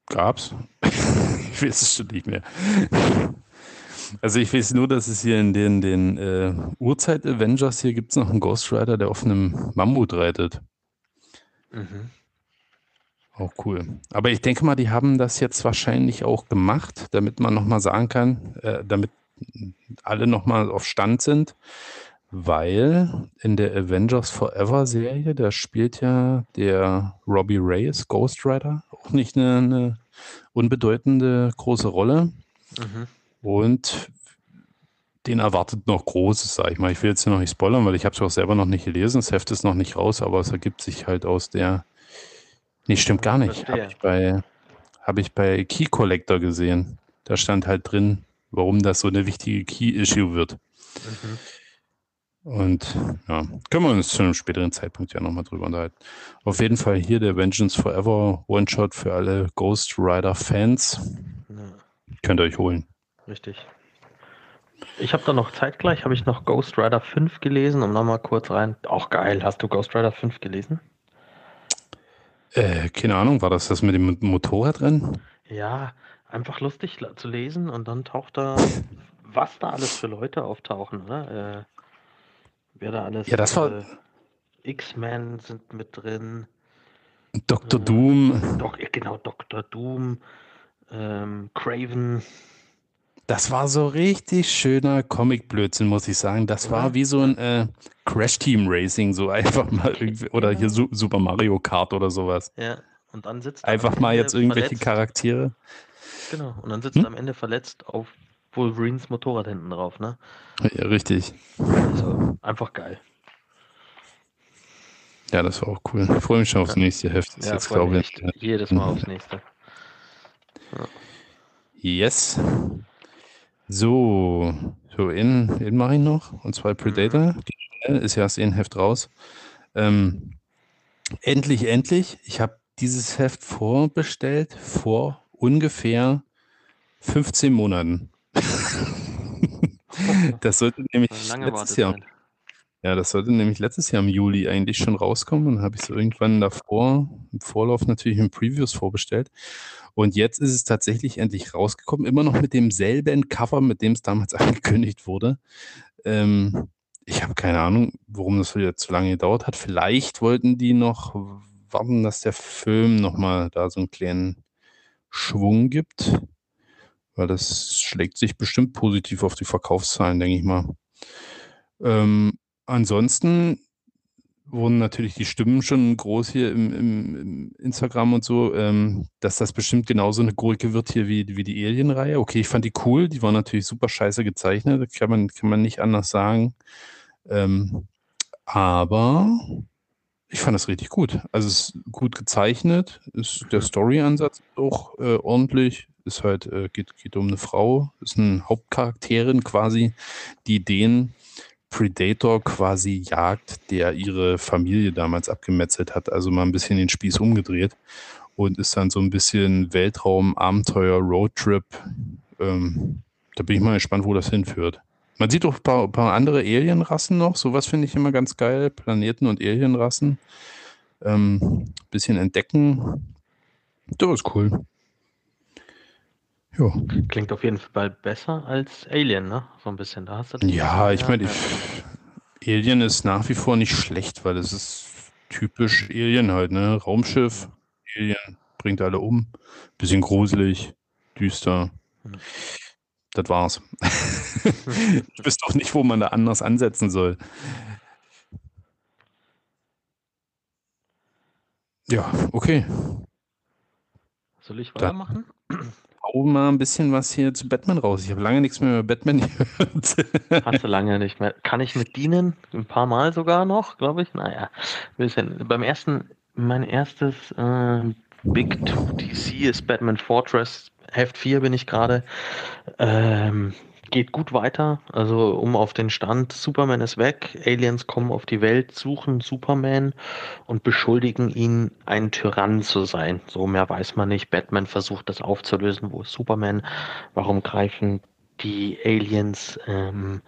gab's. ich weiß es schon nicht mehr. Also ich weiß nur, dass es hier in den, den äh, Urzeit-Avengers hier gibt es noch einen Ghost Rider, der auf einem Mammut reitet. Mhm. Auch cool. Aber ich denke mal, die haben das jetzt wahrscheinlich auch gemacht, damit man nochmal sagen kann, äh, damit alle nochmal auf Stand sind, weil in der Avengers Forever Serie, da spielt ja der Robbie Reyes, Ghost Rider, auch nicht eine, eine unbedeutende große Rolle. Mhm. Und den erwartet noch Großes, sag ich mal. Ich will jetzt hier noch nicht spoilern, weil ich habe es auch selber noch nicht gelesen. Das Heft ist noch nicht raus, aber es ergibt sich halt aus der. Nee, stimmt gar nicht. Habe ich bei, hab ich bei Key Collector gesehen. Da stand halt drin, warum das so eine wichtige Key-Issue wird. Mhm. Und ja, können wir uns zu einem späteren Zeitpunkt ja nochmal drüber unterhalten. Auf jeden Fall hier der Vengeance Forever One-Shot für alle Ghost Rider-Fans. Ja, Könnt ihr euch holen. richtig. Ich habe da noch zeitgleich, habe ich noch Ghost Rider 5 gelesen, um nochmal kurz rein. Auch geil, hast du Ghost Rider 5 gelesen? Äh, keine Ahnung, war das das mit dem Motorradrennen? Ja, einfach lustig zu lesen und dann taucht da, was da alles für Leute auftauchen, oder? Äh, wer da alles. Ja, das war- Äh, X-Men sind mit drin. Dr. Doom, Doc, äh, genau, Dr. Doom, ähm, Craven. Das war so richtig schöner Comic-Blödsinn, muss ich sagen. Das war wie so ein äh, Crash-Team-Racing, so einfach mal irgendwie, oder hier Su Super Mario Kart oder sowas. Ja, und dann sitzt er Einfach mal jetzt irgendwelche verletzt. Charaktere. Genau, und dann sitzt Hm? er am Ende verletzt auf Wolverines Motorrad hinten drauf, ne? Ja, richtig. Also, einfach geil. Ja, das war auch cool. Ich freue mich schon aufs Ja. nächste Heft. Das ist Ja, jetzt, glaube ich, jedes Mal aufs nächste. Yes. So, so in, in mache ich noch. Und zwar Predator. Die ist ja erst ein Heft raus. Ähm, endlich, endlich. Ich habe dieses Heft vorbestellt vor ungefähr 15 Monaten. das sollte nämlich letztes Jahr, Wartezeit. Ja, das sollte nämlich letztes Jahr im Juli eigentlich schon rauskommen. Dann habe ich so irgendwann davor, im Vorlauf natürlich in Previews vorbestellt. Und jetzt ist es tatsächlich endlich rausgekommen, immer noch mit demselben Cover, mit dem es damals angekündigt wurde. Ähm, ich habe keine Ahnung, warum das wieder zu lange gedauert hat. Vielleicht wollten die noch warten, dass der Film nochmal da so einen kleinen Schwung gibt, weil das schlägt sich bestimmt positiv auf die Verkaufszahlen, denke ich mal. Ähm, ansonsten wurden natürlich die Stimmen schon groß hier im, im, im Instagram und so, ähm, dass das bestimmt genauso eine Gurke wird hier wie, wie die Alien-Reihe. Okay, ich fand die cool, die war natürlich super scheiße gezeichnet, das kann man, kann man nicht anders sagen. Ähm, aber ich fand das richtig gut. Also es ist gut gezeichnet, ist der Story-Ansatz auch äh, ordentlich, ist halt, äh, geht, geht um eine Frau, ist eine Hauptcharakterin quasi, die den Predator quasi jagt, der ihre Familie damals abgemetzelt hat, also mal ein bisschen den Spieß umgedreht und ist dann so ein bisschen Weltraum, Abenteuer, Roadtrip. Ähm, da bin ich mal gespannt, wo das hinführt. Man sieht auch ein paar, paar andere Alienrassen noch, sowas finde ich immer ganz geil, Planeten und Alienrassen. Ähm, bisschen entdecken. Das ist cool. Ja. Klingt auf jeden Fall besser als Alien, ne? So ein bisschen. Da hast du Ja, ich meine, Alien ist nach wie vor nicht schlecht, weil es ist typisch Alien halt, ne? Raumschiff, Alien, bringt alle um. Bisschen gruselig, düster. Mhm. Das war's. ich wüsste auch nicht, wo man da anders ansetzen soll. Ja, okay. Soll ich Dann- weitermachen? Hau mal ein bisschen was hier zu Batman raus. Ich habe lange nichts mehr über Batman gehört. Hast du lange nicht mehr. Kann ich mit dienen? Ein paar Mal sogar noch, glaube ich. Naja, bisschen. Beim ersten, mein erstes äh, Big 2 DC ist Batman Fortress. Heft 4 bin ich gerade. Ähm, geht gut weiter. Also um auf den Stand, Superman ist weg, Aliens kommen auf die Welt, suchen Superman und beschuldigen ihn, ein Tyrann zu sein. So mehr weiß man nicht. Batman versucht das aufzulösen. Wo ist Superman? Warum greifen die Aliens ähm,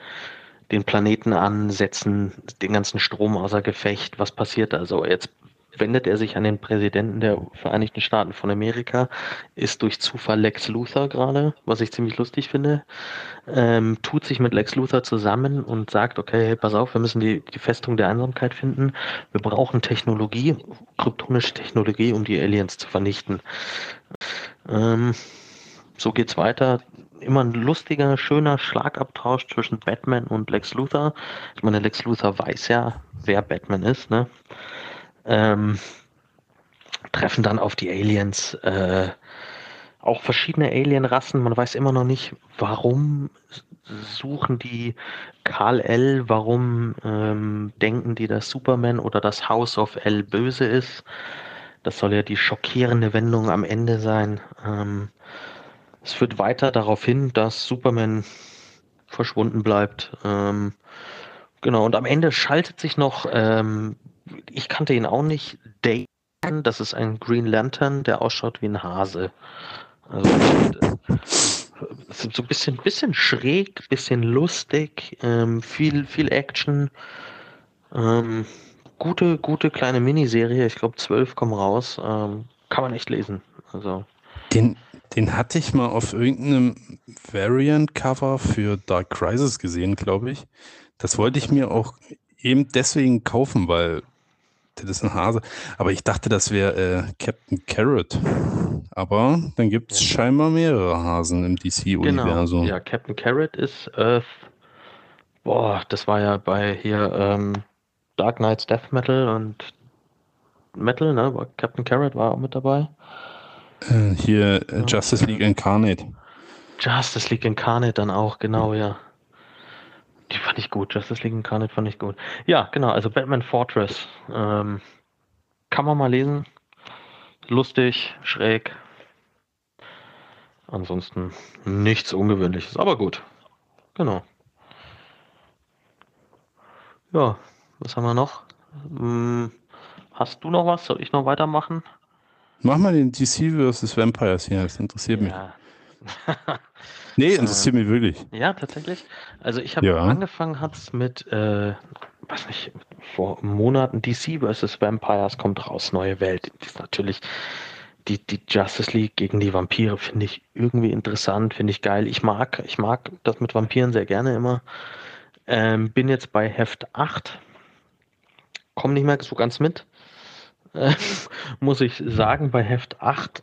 den Planeten an, setzen den ganzen Strom außer Gefecht? Was passiert Also jetzt wendet er sich an den Präsidenten der Vereinigten Staaten von Amerika, ist durch Zufall Lex Luthor gerade, was ich ziemlich lustig finde, ähm, tut sich mit Lex Luthor zusammen und sagt, okay, hey, pass auf, wir müssen die, die Festung der Einsamkeit finden, wir brauchen Technologie, kryptonische Technologie, um die Aliens zu vernichten. Ähm, so geht's weiter. Immer ein lustiger, schöner Schlagabtausch zwischen Batman und Lex Luthor. Ich meine, Lex Luthor weiß ja, wer Batman ist, ne? Ähm, treffen dann auf die Aliens, äh, auch verschiedene Alienrassen. Man weiß immer noch nicht, warum suchen die Karl L., warum ähm, denken die, dass Superman oder das House of L böse ist. Das soll ja die schockierende Wendung am Ende sein. Ähm, es führt weiter darauf hin, dass Superman verschwunden bleibt. Ähm, genau, und am Ende schaltet sich noch ähm, ich kannte ihn auch nicht. Dane, das ist ein Green Lantern, der ausschaut wie ein Hase. Also, so ein bisschen, bisschen schräg, bisschen lustig, ähm, viel, viel Action. Ähm, gute, gute kleine Miniserie. Ich glaube, zwölf kommen raus. Ähm, kann man echt lesen. Also. Den, den hatte ich mal auf irgendeinem Variant-Cover für Dark Crisis gesehen, glaube ich. Das wollte ich mir auch eben deswegen kaufen, weil das ist ein Hase. Aber ich dachte, das wäre äh, Captain Carrot. Aber dann gibt es ja. scheinbar mehrere Hasen im DC-Universum. Genau. Ja, Captain Carrot ist Earth. Boah, das war ja bei hier ähm, Dark Knights Death Metal und Metal, ne? Captain Carrot war auch mit dabei. Äh, hier äh, Justice League Incarnate. Justice League Incarnate dann auch, genau, ja. Die fand ich gut. Justice League Incarnate fand ich gut. Ja, genau. Also Batman Fortress. Ähm, kann man mal lesen. Lustig, schräg. Ansonsten nichts Ungewöhnliches, aber gut. Genau. Ja, was haben wir noch? Hm, hast du noch was? Soll ich noch weitermachen? Mach mal den DC vs. Vampires hier, das interessiert ja. mich. Nee, interessiert äh, mich wirklich. Ja, tatsächlich. Also ich habe ja. angefangen, hat es mit, äh, weiß nicht, vor Monaten DC vs. Vampires kommt raus, neue Welt. Die ist natürlich die, die Justice League gegen die Vampire finde ich irgendwie interessant, finde ich geil. Ich mag, ich mag das mit Vampiren sehr gerne immer. Ähm, bin jetzt bei Heft 8. Komme nicht mehr so ganz mit. Äh, muss ich sagen, bei Heft 8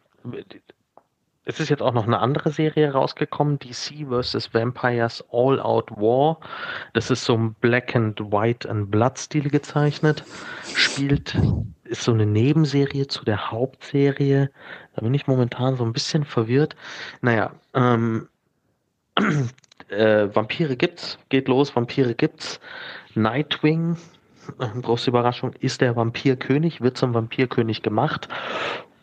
es ist jetzt auch noch eine andere Serie rausgekommen, DC vs. Vampires All Out War. Das ist so ein Black and White and Blood Stil gezeichnet. Spielt, ist so eine Nebenserie zu der Hauptserie. Da bin ich momentan so ein bisschen verwirrt. Naja, ähm, äh, Vampire gibt's, geht los, Vampire gibt's. Nightwing, äh, große Überraschung, ist der Vampirkönig, wird zum Vampirkönig gemacht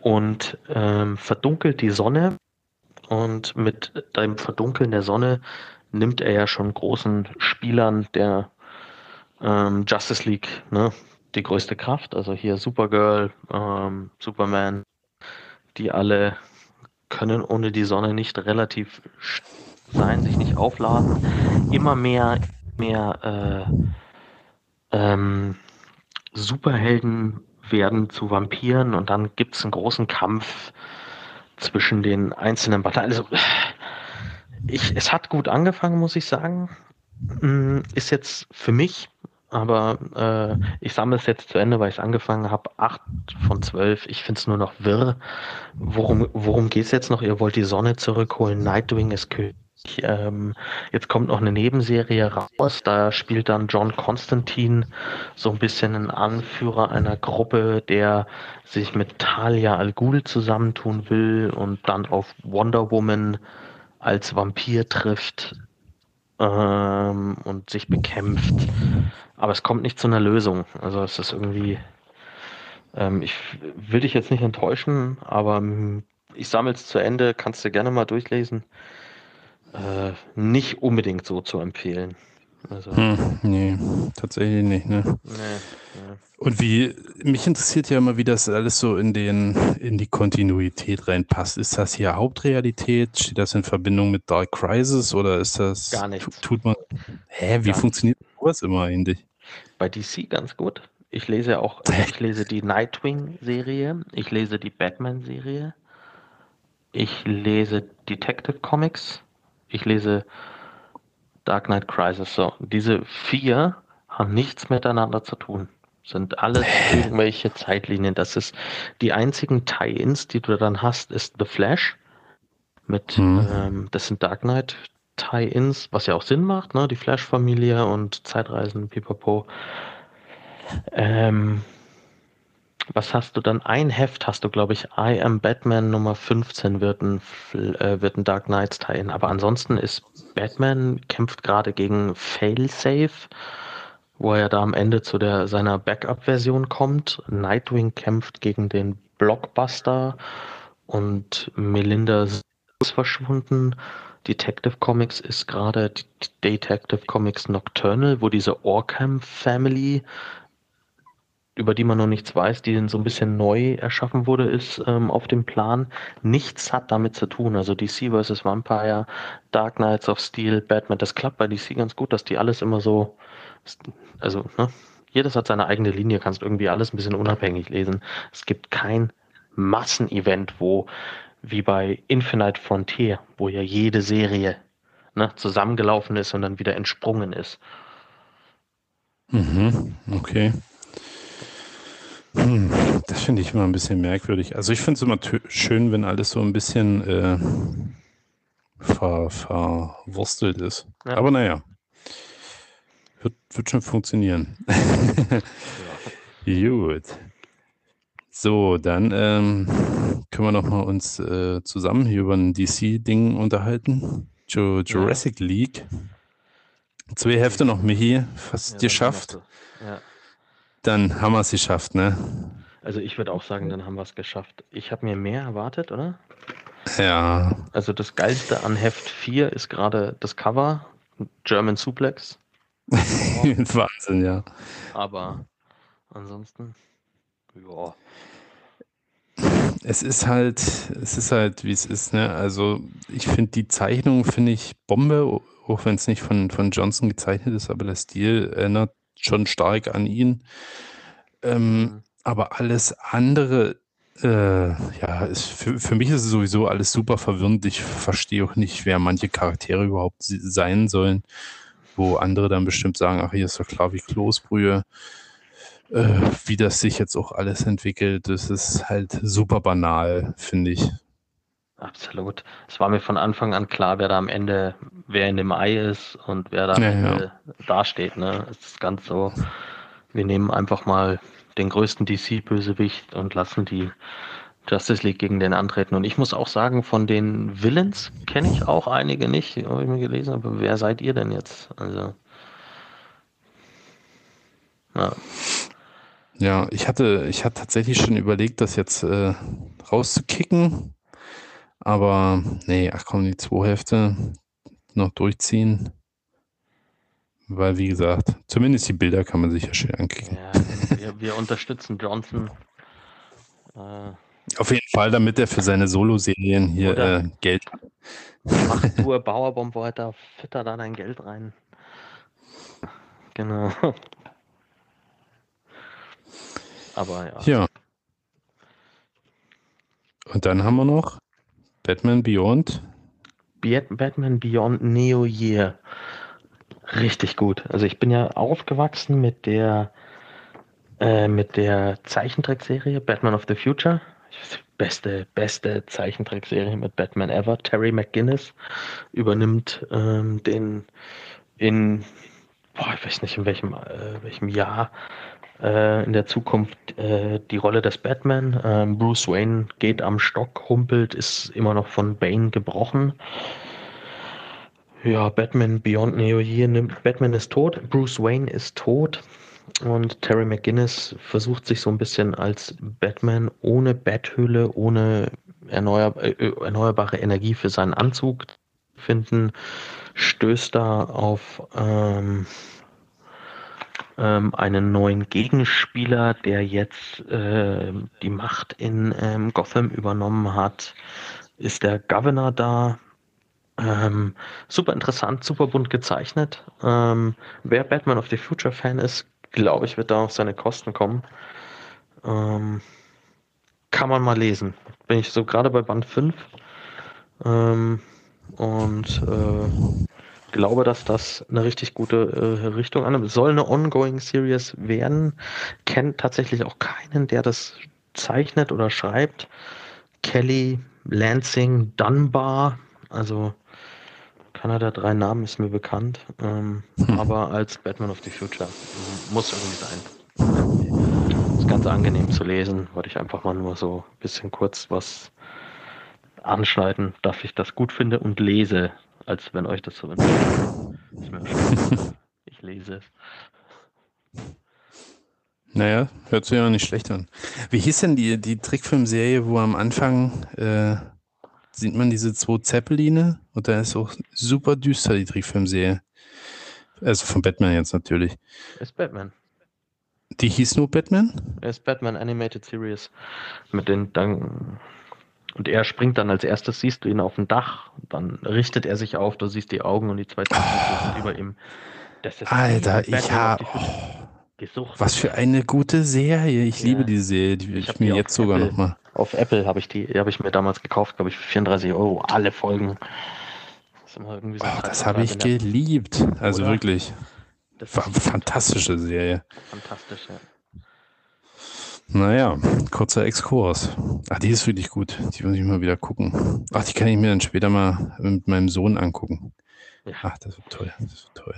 und ähm, verdunkelt die Sonne. Und mit dem Verdunkeln der Sonne nimmt er ja schon großen Spielern der ähm, Justice League ne, die größte Kraft. Also hier Supergirl, ähm, Superman, die alle können ohne die Sonne nicht relativ sein, sich nicht aufladen. Immer mehr, mehr äh, ähm, Superhelden werden zu Vampiren und dann gibt es einen großen Kampf zwischen den einzelnen Parteien. Also, ich, es hat gut angefangen, muss ich sagen. Mm, ist jetzt für mich, aber äh, ich sammle es jetzt zu Ende, weil ich es angefangen habe. Acht von zwölf. Ich finde es nur noch wirr. Worum, worum geht es jetzt noch? Ihr wollt die Sonne zurückholen. Nightwing ist König ähm, jetzt kommt noch eine Nebenserie raus. Da spielt dann John Constantine so ein bisschen ein Anführer einer Gruppe, der sich mit Talia al Ghul zusammentun will und dann auf Wonder Woman als Vampir trifft ähm, und sich bekämpft. Aber es kommt nicht zu einer Lösung. Also es ist irgendwie. Ähm, ich will dich jetzt nicht enttäuschen, aber ich sammle es zu Ende, kannst du gerne mal durchlesen. Äh, nicht unbedingt so zu empfehlen. Also, hm, nee, tatsächlich nicht, ne? Nee, nee. Und wie, mich interessiert ja immer, wie das alles so in den, in die Kontinuität reinpasst. Ist das hier Hauptrealität? Steht das in Verbindung mit Dark Crisis oder ist das. Gar nicht. Tut man. Hä, wie Gar funktioniert sowas immer eigentlich? Bei DC ganz gut. Ich lese auch, ich lese die Nightwing-Serie, ich lese die Batman-Serie, ich lese Detective Comics, ich lese Dark Knight Crisis. So, diese vier haben nichts miteinander zu tun. Sind alles irgendwelche Zeitlinien. Das ist die einzigen Tie-ins, die du dann hast, ist The Flash. Mit, hm. ähm, das sind Dark Knight Tie-ins, was ja auch Sinn macht, ne? Die Flash-Familie und Zeitreisen, pipapo. Ähm, was hast du dann? Ein Heft hast du, glaube ich, I Am Batman Nummer 15 wird ein, äh, wird ein Dark Knights Tie-in. Aber ansonsten ist Batman kämpft gerade gegen Failsafe, wo er da am Ende zu der, seiner Backup-Version kommt. Nightwing kämpft gegen den Blockbuster und Melinda ist verschwunden. Detective Comics ist gerade Detective Comics Nocturnal, wo diese Orkham Family über die man noch nichts weiß, die so ein bisschen neu erschaffen wurde, ist ähm, auf dem Plan. Nichts hat damit zu tun. Also DC vs. Vampire, Dark Knights of Steel, Batman, das klappt bei DC ganz gut, dass die alles immer so, also, ne? Jedes hat seine eigene Linie, kannst irgendwie alles ein bisschen unabhängig lesen. Es gibt kein Massenevent, wo, wie bei Infinite Frontier, wo ja jede Serie ne, zusammengelaufen ist und dann wieder entsprungen ist. Mhm, okay. Hm, das finde ich immer ein bisschen merkwürdig. Also ich finde es immer schön, wenn alles so ein bisschen äh, ver verwurstelt ist. Ja. Aber naja, wird, wird schon funktionieren. ja. Gut. So, dann ähm, können wir noch mal uns äh, zusammen hier über ein DC-Ding unterhalten. Jo Jurassic ja. League. Zwei Hefte noch, Michi. Fast geschafft. Ja dann haben wir es geschafft, ne? Also ich würde auch sagen, dann haben wir es geschafft. Ich habe mir mehr erwartet, oder? Ja. Also das Geilste an Heft 4 ist gerade das Cover, German Suplex. Wahnsinn, ja. Aber ansonsten, ja. Es ist halt, es ist halt, wie es ist, ne? Also ich finde die Zeichnung, finde ich Bombe, auch wenn es nicht von, von Johnson gezeichnet ist, aber der Stil erinnert schon stark an ihn. Ähm, mhm. Aber alles andere, äh, ja, ist für, für mich ist es sowieso alles super verwirrend. Ich verstehe auch nicht, wer manche Charaktere überhaupt sein sollen, wo andere dann bestimmt sagen, ach, hier ist doch klar wie Kloßbrühe. Äh, wie das sich jetzt auch alles entwickelt, das ist halt super banal, finde ich. Absolut. Es war mir von Anfang an klar, wer da am Ende, wer in dem Ei ist und wer da ja, ja. dasteht. Ne? Es ist ganz so, wir nehmen einfach mal den größten DC-Bösewicht und lassen die Justice League gegen den antreten. Und ich muss auch sagen, von den Villains kenne ich auch einige nicht, habe ich mir gelesen, aber wer seid ihr denn jetzt? Also. Ja. Ja, ich hatte, ich hatte tatsächlich schon überlegt, das jetzt äh, rauszukicken aber nee, ach komm, die zwei Hälfte noch durchziehen. Weil, wie gesagt, zumindest die Bilder kann man sich ja schön anklicken. Ja, wir, wir unterstützen Johnson. Äh, Auf jeden Fall, damit er für seine Solo-Serien hier äh, Geld hat. Mach nur Bauerbomb weiter, fütter da dein Geld rein. Genau. Aber ja. Ja. Und dann haben wir noch Batman Beyond? Batman Beyond Neo Year. Richtig gut. Also ich bin ja aufgewachsen mit der äh, mit der Zeichentrickserie Batman of the Future. Beste, beste Zeichentrickserie mit Batman ever. Terry McGinnis übernimmt ähm, den in, boah, ich weiß nicht in welchem, äh, welchem Jahr äh, in der Zukunft äh, die Rolle des Batman. Ähm, Bruce Wayne geht am Stock, humpelt, ist immer noch von Bane gebrochen. Ja, Batman Beyond Neo hier nimmt Batman ist tot, Bruce Wayne ist tot und Terry McGinnis versucht sich so ein bisschen als Batman ohne Betthülle, ohne erneuer, äh, erneuerbare Energie für seinen Anzug finden, stößt da auf ähm, ähm, einen neuen Gegenspieler, der jetzt äh, die Macht in ähm, Gotham übernommen hat. Ist der Governor da? Ähm, super interessant, super bunt gezeichnet. Ähm, wer Batman of the Future Fan ist, glaube ich, wird da auf seine Kosten kommen. Ähm, kann man mal lesen. Bin ich so gerade bei Band 5. Ähm, und äh, glaube, dass das eine richtig gute äh, Richtung annimmt. Soll eine ongoing Series werden. Kennt tatsächlich auch keinen, der das zeichnet oder schreibt. Kelly, Lansing, Dunbar. Also keiner der drei Namen ist mir bekannt. Ähm, hm. Aber als Batman of the Future muss irgendwie sein. Ist ganz angenehm zu lesen, wollte ich einfach mal nur so ein bisschen kurz was anschneiden, dass ich das gut finde und lese als wenn euch das so interessiert. ich lese es. Naja, hört sich ja nicht schlecht an. Wie hieß denn die, die Trickfilmserie, wo am Anfang äh, sieht man diese zwei Zeppeline und da ist auch super düster die Trickfilmserie. Also von Batman jetzt natürlich. Ist Batman. Die hieß nur Batman? Ist Batman Animated Series. Mit den dann und er springt dann als erstes, siehst du ihn auf dem Dach, dann richtet er sich auf, du siehst die Augen und die zwei Zentren oh. sind über ihm. Alter, ich habe. Oh, was für eine gute Serie. Ich ja. liebe die Serie. Die ich, ich mir jetzt sogar nochmal. Auf Apple habe ich die, habe ich mir damals gekauft, glaube ich, für 34 Euro. Alle Folgen. Das, so oh, das habe ich geliebt. Also Oder? wirklich. Das fantastische Serie. Fantastisch, ja. Naja, kurzer Exkurs. Ach, die ist wirklich gut. Die muss ich mal wieder gucken. Ach, die kann ich mir dann später mal mit meinem Sohn angucken. Ach, das wird toll. Das wird toll.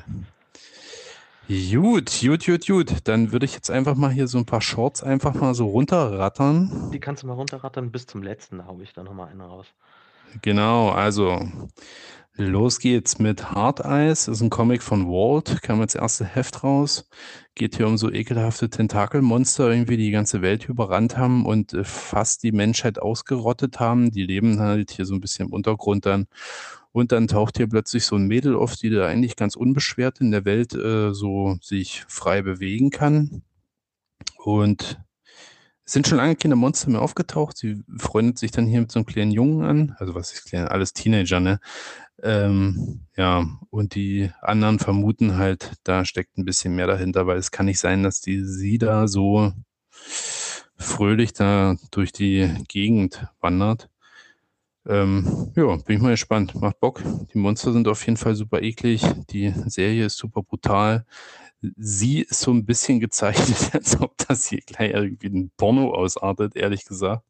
Gut, gut, gut, gut. Dann würde ich jetzt einfach mal hier so ein paar Shorts einfach mal so runterrattern. Die kannst du mal runterrattern bis zum letzten, da haue ich dann nochmal eine raus. Genau, also Los geht's mit Hard Eyes, das ist ein Comic von Walt, kam als erste Heft raus. Geht hier um so ekelhafte Tentakelmonster, irgendwie die ganze Welt überrannt haben und äh, fast die Menschheit ausgerottet haben. Die leben halt hier so ein bisschen im Untergrund dann. Und dann taucht hier plötzlich so ein Mädel auf, die da eigentlich ganz unbeschwert in der Welt äh, so sich frei bewegen kann. Und es sind schon lange keine Monster mehr aufgetaucht. Sie freundet sich dann hier mit so einem kleinen Jungen an. Also was ist klein? Alles Teenager, ne? Ähm, ja, und die anderen vermuten halt, da steckt ein bisschen mehr dahinter, weil es kann nicht sein, dass die sie da so fröhlich da durch die Gegend wandert. Ähm, ja, bin ich mal gespannt. Macht Bock. Die Monster sind auf jeden Fall super eklig. Die Serie ist super brutal. Sie ist so ein bisschen gezeichnet, als ob das hier gleich irgendwie ein Porno ausartet, ehrlich gesagt.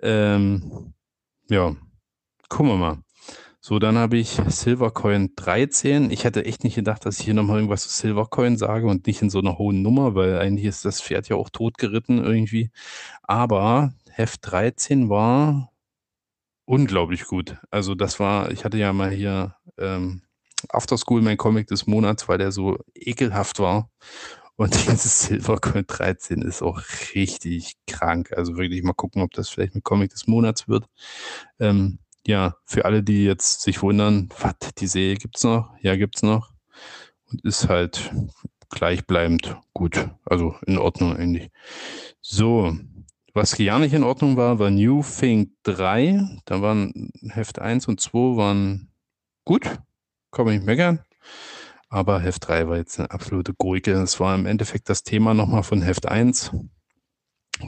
Ähm, ja, gucken wir mal. So, dann habe ich Silvercoin 13. Ich hätte echt nicht gedacht, dass ich hier nochmal irgendwas zu Silvercoin sage und nicht in so einer hohen Nummer, weil eigentlich ist das Pferd ja auch totgeritten irgendwie. Aber Heft 13 war unglaublich gut. Also das war, ich hatte ja mal hier ähm, After School mein Comic des Monats, weil der so ekelhaft war. Und dieses Silvercoin 13 ist auch richtig krank. Also wirklich mal gucken, ob das vielleicht ein Comic des Monats wird. Ähm, ja, für alle, die jetzt sich wundern, was, die Serie gibt's noch? Ja, gibt's noch. Und ist halt gleichbleibend gut. Also in Ordnung eigentlich. So, was gar nicht in Ordnung war, war New Thing 3. Da waren Heft 1 und 2 waren gut. Kann man nicht meckern. Aber Heft 3 war jetzt eine absolute Gurke. Das war im Endeffekt das Thema nochmal von Heft 1.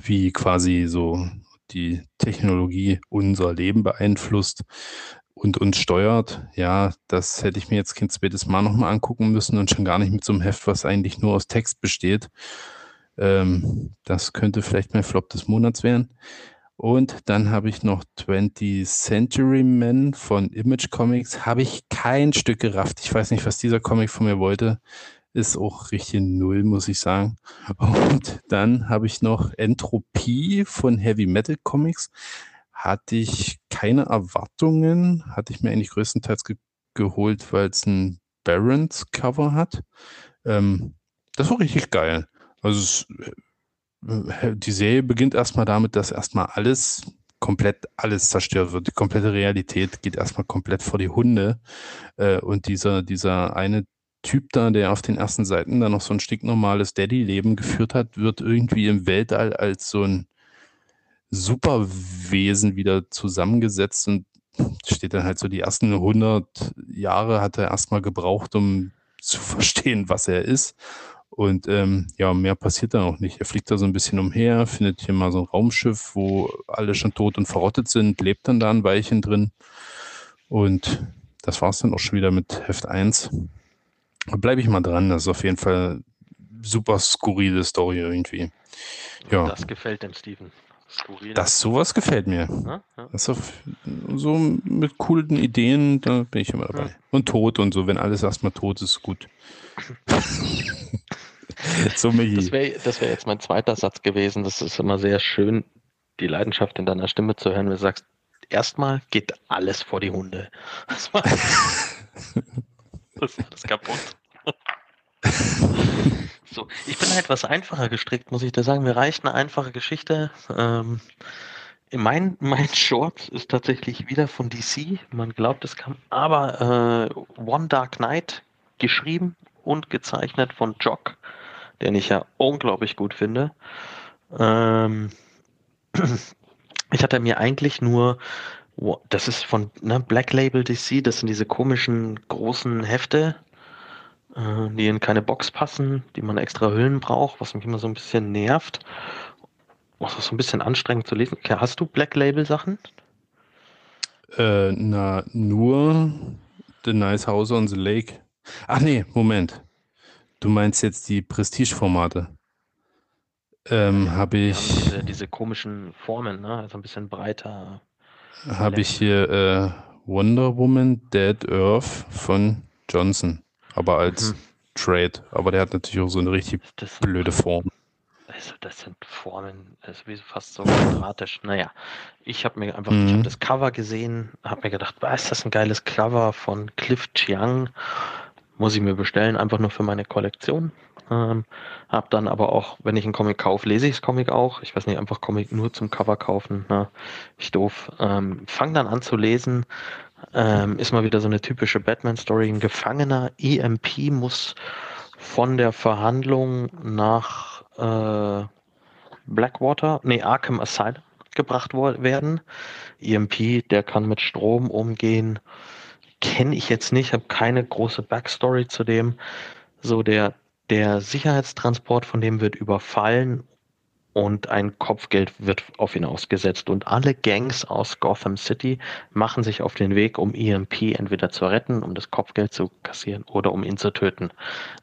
Wie quasi so die Technologie unser Leben beeinflusst und uns steuert, ja, das hätte ich mir jetzt kein zweites Mal nochmal angucken müssen und schon gar nicht mit so einem Heft, was eigentlich nur aus Text besteht. Ähm, das könnte vielleicht mein Flop des Monats werden. Und dann habe ich noch 20th Century Men von Image Comics. Habe ich kein Stück gerafft. Ich weiß nicht, was dieser Comic von mir wollte ist auch richtig null, muss ich sagen. Und dann habe ich noch Entropie von Heavy Metal Comics. Hatte ich keine Erwartungen, hatte ich mir eigentlich größtenteils ge geholt, weil es ein Barons Cover hat. Ähm, das war richtig geil. Also es, äh, die Serie beginnt erstmal damit, dass erstmal alles komplett alles zerstört wird. Die komplette Realität geht erstmal komplett vor die Hunde. Äh, und dieser, dieser eine Typ da, der auf den ersten Seiten da noch so ein stinknormales Daddy-Leben geführt hat, wird irgendwie im Weltall als so ein Superwesen wieder zusammengesetzt und steht dann halt so die ersten 100 Jahre hat er erstmal gebraucht, um zu verstehen, was er ist. Und ähm, ja, mehr passiert dann auch nicht. Er fliegt da so ein bisschen umher, findet hier mal so ein Raumschiff, wo alle schon tot und verrottet sind, lebt dann da ein Weilchen drin. Und das war es dann auch schon wieder mit Heft 1. Bleibe ich mal dran. Das ist auf jeden Fall super skurrile Story irgendwie. Ja. Das gefällt dem Steven. Skurril. Das sowas gefällt mir. Ja, ja. Das auf, so mit coolen Ideen, da bin ich immer dabei. Ja. Und tot und so, wenn alles erstmal tot ist, gut. so, Michi. Das wäre wär jetzt mein zweiter Satz gewesen. Das ist immer sehr schön, die Leidenschaft in deiner Stimme zu hören, wenn du sagst, erstmal geht alles vor die Hunde. Das, war, das ist kaputt. So, ich bin etwas einfacher gestrickt, muss ich dir sagen. Mir reicht eine einfache Geschichte. Ähm, mein, mein Short ist tatsächlich wieder von DC. Man glaubt, es kam, aber äh, One Dark Knight geschrieben und gezeichnet von Jock, den ich ja unglaublich gut finde. Ähm, ich hatte mir eigentlich nur, das ist von ne, Black Label DC, das sind diese komischen großen Hefte, äh, die in keine Box passen, die man extra Hüllen braucht, was mich immer so ein bisschen nervt. Was ist so ein bisschen anstrengend zu lesen. Okay, hast du Black Label Sachen? Äh, na, nur The Nice House on the Lake. Ach nee, Moment. Du meinst jetzt die Prestige-Formate. Ähm, habe ich. Diese, diese, komischen Formen, ne? Also ein bisschen breiter. Habe ich hier äh, Wonder Woman Dead Earth von Johnson aber als mhm. Trade. Aber der hat natürlich auch so eine richtig blöde Form. Also das sind Formen, ist wie fast so quadratisch. Naja, ich habe mir einfach, mhm. ich habe das Cover gesehen, habe mir gedacht, was ist das ein geiles Cover von Cliff Chiang? Muss ich mir bestellen, einfach nur für meine Kollektion. Ähm, hab dann aber auch, wenn ich einen Comic kaufe, lese ich das Comic auch. Ich weiß nicht, einfach Comic nur zum Cover kaufen. Na, ich doof. Ähm, fang dann an zu lesen, ähm, ist mal wieder so eine typische Batman-Story. Ein Gefangener EMP muss von der Verhandlung nach äh, Blackwater, nee, Arkham Asylum gebracht werden. EMP, der kann mit Strom umgehen. Kenne ich jetzt nicht, habe keine große Backstory zu dem. So der, der Sicherheitstransport von dem wird überfallen und ein Kopfgeld wird auf ihn ausgesetzt. Und alle Gangs aus Gotham City machen sich auf den Weg, um EMP entweder zu retten, um das Kopfgeld zu kassieren oder um ihn zu töten.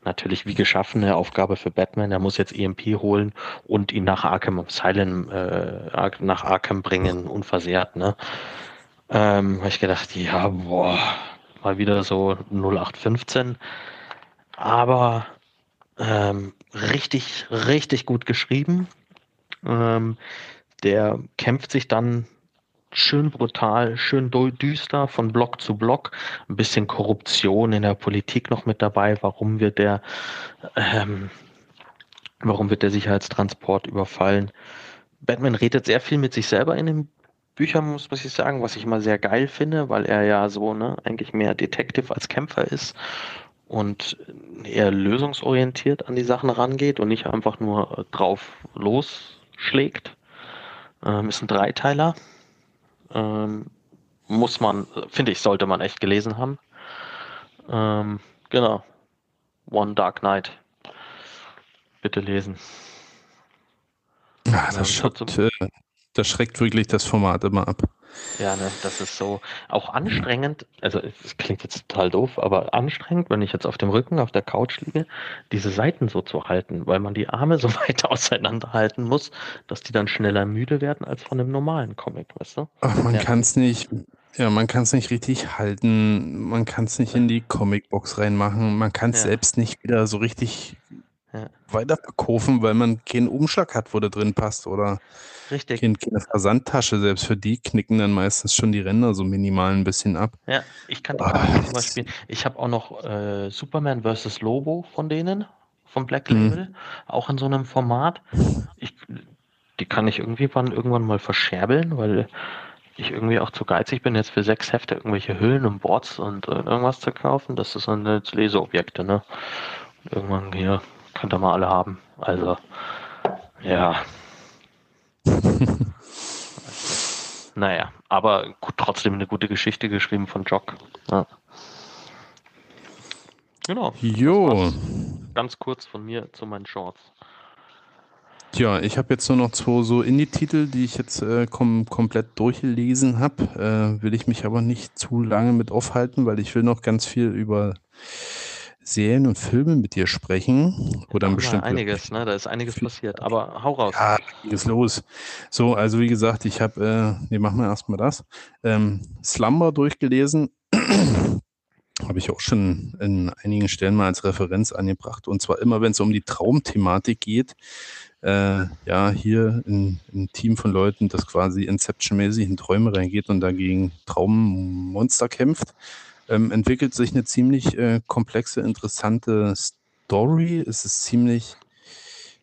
Natürlich wie geschaffene Aufgabe für Batman. Er muss jetzt EMP holen und ihn nach Arkham Asylum, äh, nach Arkham bringen, unversehrt. Ne? Ähm, habe ich gedacht, ja, boah, mal wieder so 0815. Aber ähm, richtig, richtig gut geschrieben ähm, der kämpft sich dann schön brutal, schön düster von Block zu Block. Ein bisschen Korruption in der Politik noch mit dabei. Warum wird der, ähm, warum wird der Sicherheitstransport überfallen? Batman redet sehr viel mit sich selber in den Büchern, muss, ich sagen, was ich immer sehr geil finde, weil er ja so, ne, eigentlich mehr Detective als Kämpfer ist und eher lösungsorientiert an die Sachen rangeht und nicht einfach nur drauf los schlägt. Ähm, ist ein Dreiteiler. Ähm, muss man, finde ich, sollte man echt gelesen haben. Ähm, genau. One Dark Knight. Bitte lesen. Ja, das, schockt, äh, das schreckt wirklich das Format immer ab. Ja, ne, das ist so auch anstrengend. Also es klingt jetzt total doof, aber anstrengend, wenn ich jetzt auf dem Rücken auf der Couch liege, diese Seiten so zu halten, weil man die Arme so weit auseinanderhalten muss, dass die dann schneller müde werden als von einem normalen Comic, weißt du? Ach, man ja. kann es nicht. Ja, man kann es nicht richtig halten, man kann es nicht in die Comicbox reinmachen, man kann es ja. selbst nicht wieder so richtig ja. weiter verkaufen, weil man keinen Umschlag hat, wo der drin passt oder Richtig. Kein, keine Versandtasche, selbst für die knicken dann meistens schon die Ränder so minimal ein bisschen ab. Ja, ich kann oh, zum Beispiel, ich habe auch noch äh, Superman vs. Lobo von denen, von Black mhm. Label, mhm. auch in so einem Format. Ich, die kann ich irgendwann, irgendwann mal verscherbeln, weil ich irgendwie auch zu geizig bin, jetzt für sechs Hefte irgendwelche Hüllen und Boards und äh, irgendwas zu kaufen. Das ist dann jetzt Leseobjekte, ne? Und irgendwann hier könnt ihr mal alle haben. Also, ja. naja, aber gut, trotzdem eine gute Geschichte geschrieben von Jock. Ja. Genau. Jo. Ganz kurz von mir zu meinen Shorts. Tja, ich habe jetzt nur noch zwei so Indie-Titel, die ich jetzt äh, kom komplett durchgelesen habe. Äh, will ich mich aber nicht zu lange mit aufhalten, weil ich will noch ganz viel über Serien und Filme mit dir sprechen. Oder bestimmt einiges, ne? Da ist einiges Viel- passiert. Aber hau raus. Ja, ist los. So, also wie gesagt, ich habe, äh, nee, machen wir erstmal das. Ähm, Slumber durchgelesen. habe ich auch schon in einigen Stellen mal als Referenz angebracht. Und zwar immer, wenn es um die Traumthematik geht. Äh, ja, hier ein, ein Team von Leuten, das quasi Inception-mäßig in Träume reingeht und dagegen Traummonster kämpft. Ähm, entwickelt sich eine ziemlich äh, komplexe, interessante Story. Es ist ziemlich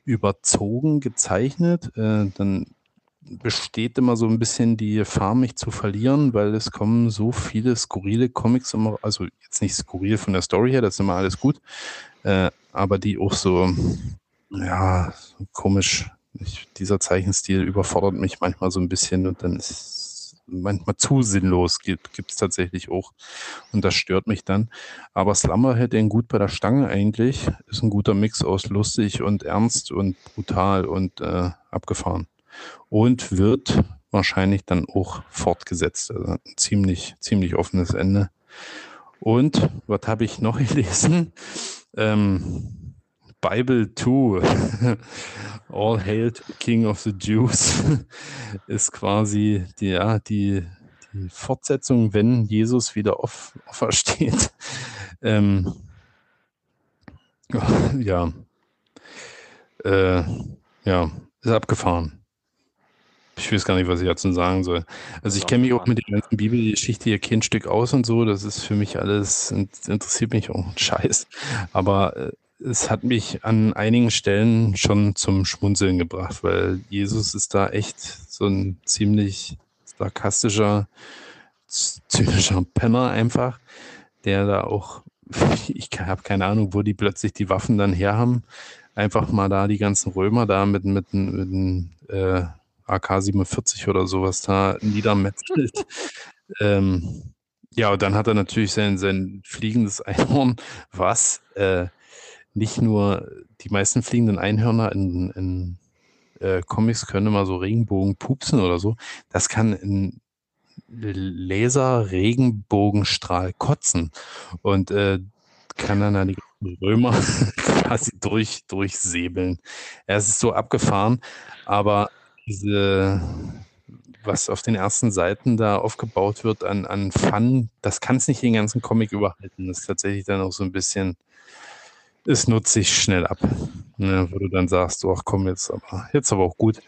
überzogen gezeichnet. Äh, dann besteht immer so ein bisschen die Gefahr, mich zu verlieren, weil es kommen so viele skurrile Comics immer, also jetzt nicht skurril von der Story her, das ist immer alles gut, äh, aber die auch so, ja, komisch. Ich, dieser Zeichenstil überfordert mich manchmal so ein bisschen und dann ist manchmal zu sinnlos, gibt es tatsächlich auch. Und das stört mich dann. Aber Slumber hält den gut bei der Stange eigentlich. Ist ein guter Mix aus lustig und ernst und brutal und äh, abgefahren. Und wird wahrscheinlich dann auch fortgesetzt. Also ein ziemlich, ziemlich offenes Ende. Und was habe ich noch gelesen? Ähm, Bible 2, All Hail King of the Jews, ist quasi die, ja, die, die Fortsetzung, wenn Jesus wieder auf, aufersteht. Ähm, ja, äh, ja, ist abgefahren. Ich weiß gar nicht, was ich dazu sagen soll. Also ich kenne mich auch mit der ganzen Bibelgeschichte hier kein Stück aus und so. Das ist für mich alles, interessiert mich auch ein Scheiß. Aber äh, es hat mich an einigen Stellen schon zum Schmunzeln gebracht, weil Jesus ist da echt so ein ziemlich sarkastischer, zynischer Penner einfach, der da auch, ich habe keine Ahnung, wo die plötzlich die Waffen dann her haben. Einfach mal da die ganzen Römer da mit, mit, mit, mit äh, AK-47 oder sowas da niedermetzelt. ähm, ja, und dann hat er natürlich sein, sein fliegendes Einhorn, was äh, nicht nur die meisten fliegenden Einhörner in, in äh, Comics können immer so Regenbogen pupsen oder so. Das kann in Laser-Regenbogenstrahl kotzen und äh, kann dann, dann die Römer quasi durch, durchsäbeln. Es ist so abgefahren, aber diese, was auf den ersten Seiten da aufgebaut wird an, an Fun, das kann es nicht den ganzen Comic überhalten. Das ist tatsächlich dann auch so ein bisschen, es nutzt sich schnell ab. Ne, wo du dann sagst, ach komm, jetzt aber, jetzt aber auch gut.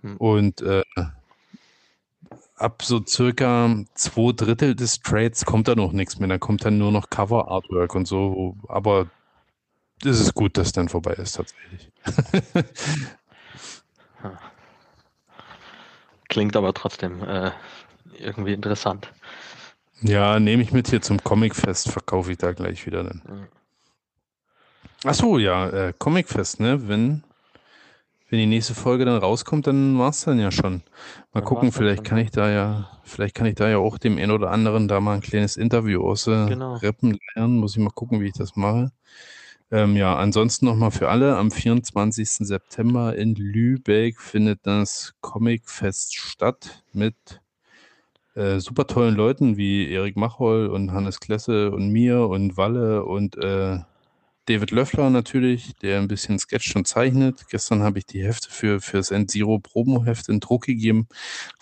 Hm. Und äh, ab so circa zwei Drittel des Trades kommt da noch nichts mehr. Da kommt dann nur noch Cover Artwork und so. Aber es ist gut, dass dann vorbei ist tatsächlich. Klingt aber trotzdem äh, irgendwie interessant. Ja, nehme ich mit hier zum Comicfest, verkaufe ich da gleich wieder dann. Mhm. Ach so, ja, äh, Comicfest, ne? Wenn, wenn die nächste Folge dann rauskommt, dann war es dann ja schon. Mal Dann gucken, vielleicht kann ich da ja, vielleicht kann ich da ja auch dem einen oder anderen da mal ein kleines Interview aus äh, Genau. Rippen lernen. Muss ich mal gucken, wie ich das mache. Ähm, ja, ansonsten nochmal für alle, am 24. September in Lübeck findet das Comicfest statt mit äh, super tollen Leuten wie Erik Machol und Hannes Klesse und mir und Walle und äh, David Löffler natürlich, der ein bisschen sketcht und zeichnet. Gestern habe ich die Hefte für, für das Endzero Promo-Heft in Druck gegeben,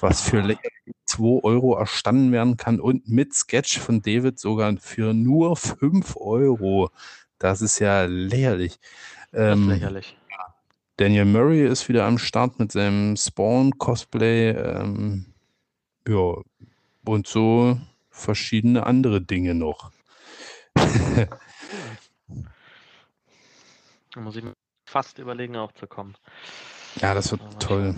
was für Ah. lächerliche 2 Euro erstanden werden kann und mit Sketch von David sogar für nur 5 Euro. Das ist ja lächerlich. Das ist Ähm, lächerlich. Daniel Murray ist wieder am Start mit seinem Spawn-Cosplay. Ähm, ja, und so verschiedene andere Dinge noch. Da muss ich mir fast überlegen, auch zu kommen. Ja, das wird mal toll.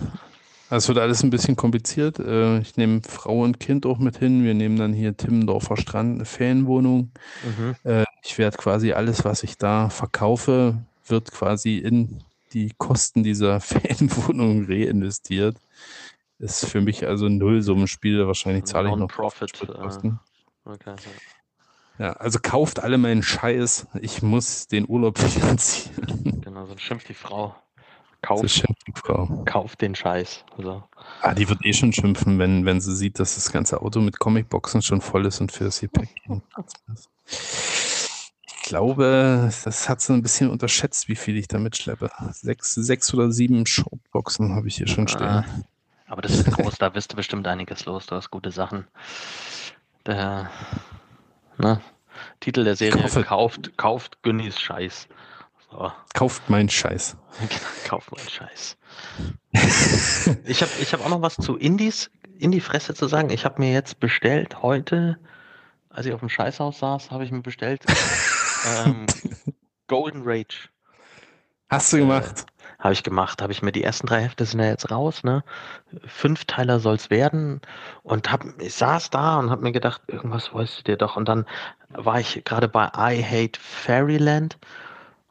Es wird alles ein bisschen kompliziert. Äh, Ich nehme Frau und Kind auch mit hin. Wir nehmen dann hier Timmendorfer Strand, eine Ferienwohnung. Mhm. Äh, Ich werde quasi alles, was ich da verkaufe, wird quasi in die Kosten dieser Ferienwohnung reinvestiert. Ist für mich also ein Nullsummenspiel. Wahrscheinlich zahle ich noch Non-Profit, Spritkosten. Okay. Ja, also kauft alle meinen Scheiß. Ich muss den Urlaub finanzieren. Genau, so schimpft die Frau. Das Kauf, ist schon die Frau. kauf den Scheiß. Also, Ah, die wird eh schon schimpfen, wenn, wenn sie sieht, dass das ganze Auto mit Comicboxen schon voll ist und für das Gepäck kein Platz mehr ist. Ich glaube, das hat sie ein bisschen unterschätzt, wie viel ich damit schleppe. Sechs, sechs oder sieben Shortboxen habe ich hier schon stehen. Ah. aber das ist groß, da wirst du bestimmt einiges los. Du hast gute Sachen. Der ne? Titel der Serie Kaufe. kauft, kauft Günnis Scheiß. So, Kauft meinen Scheiß. kauf mal Scheiß. Ich habe ich hab auch noch was zu Indies, in die Fresse zu sagen. Ich habe mir jetzt bestellt heute, als ich auf dem Scheißhaus saß, habe ich mir bestellt ähm, Golden Rage. Hast du gemacht? Habe ich gemacht, habe ich mir die ersten drei Hefte sind ja jetzt raus, ne? Fünfteiler soll's werden und hab, ich saß da und habe mir gedacht, irgendwas wolltest du dir doch. Und dann war ich gerade bei I Hate Fairyland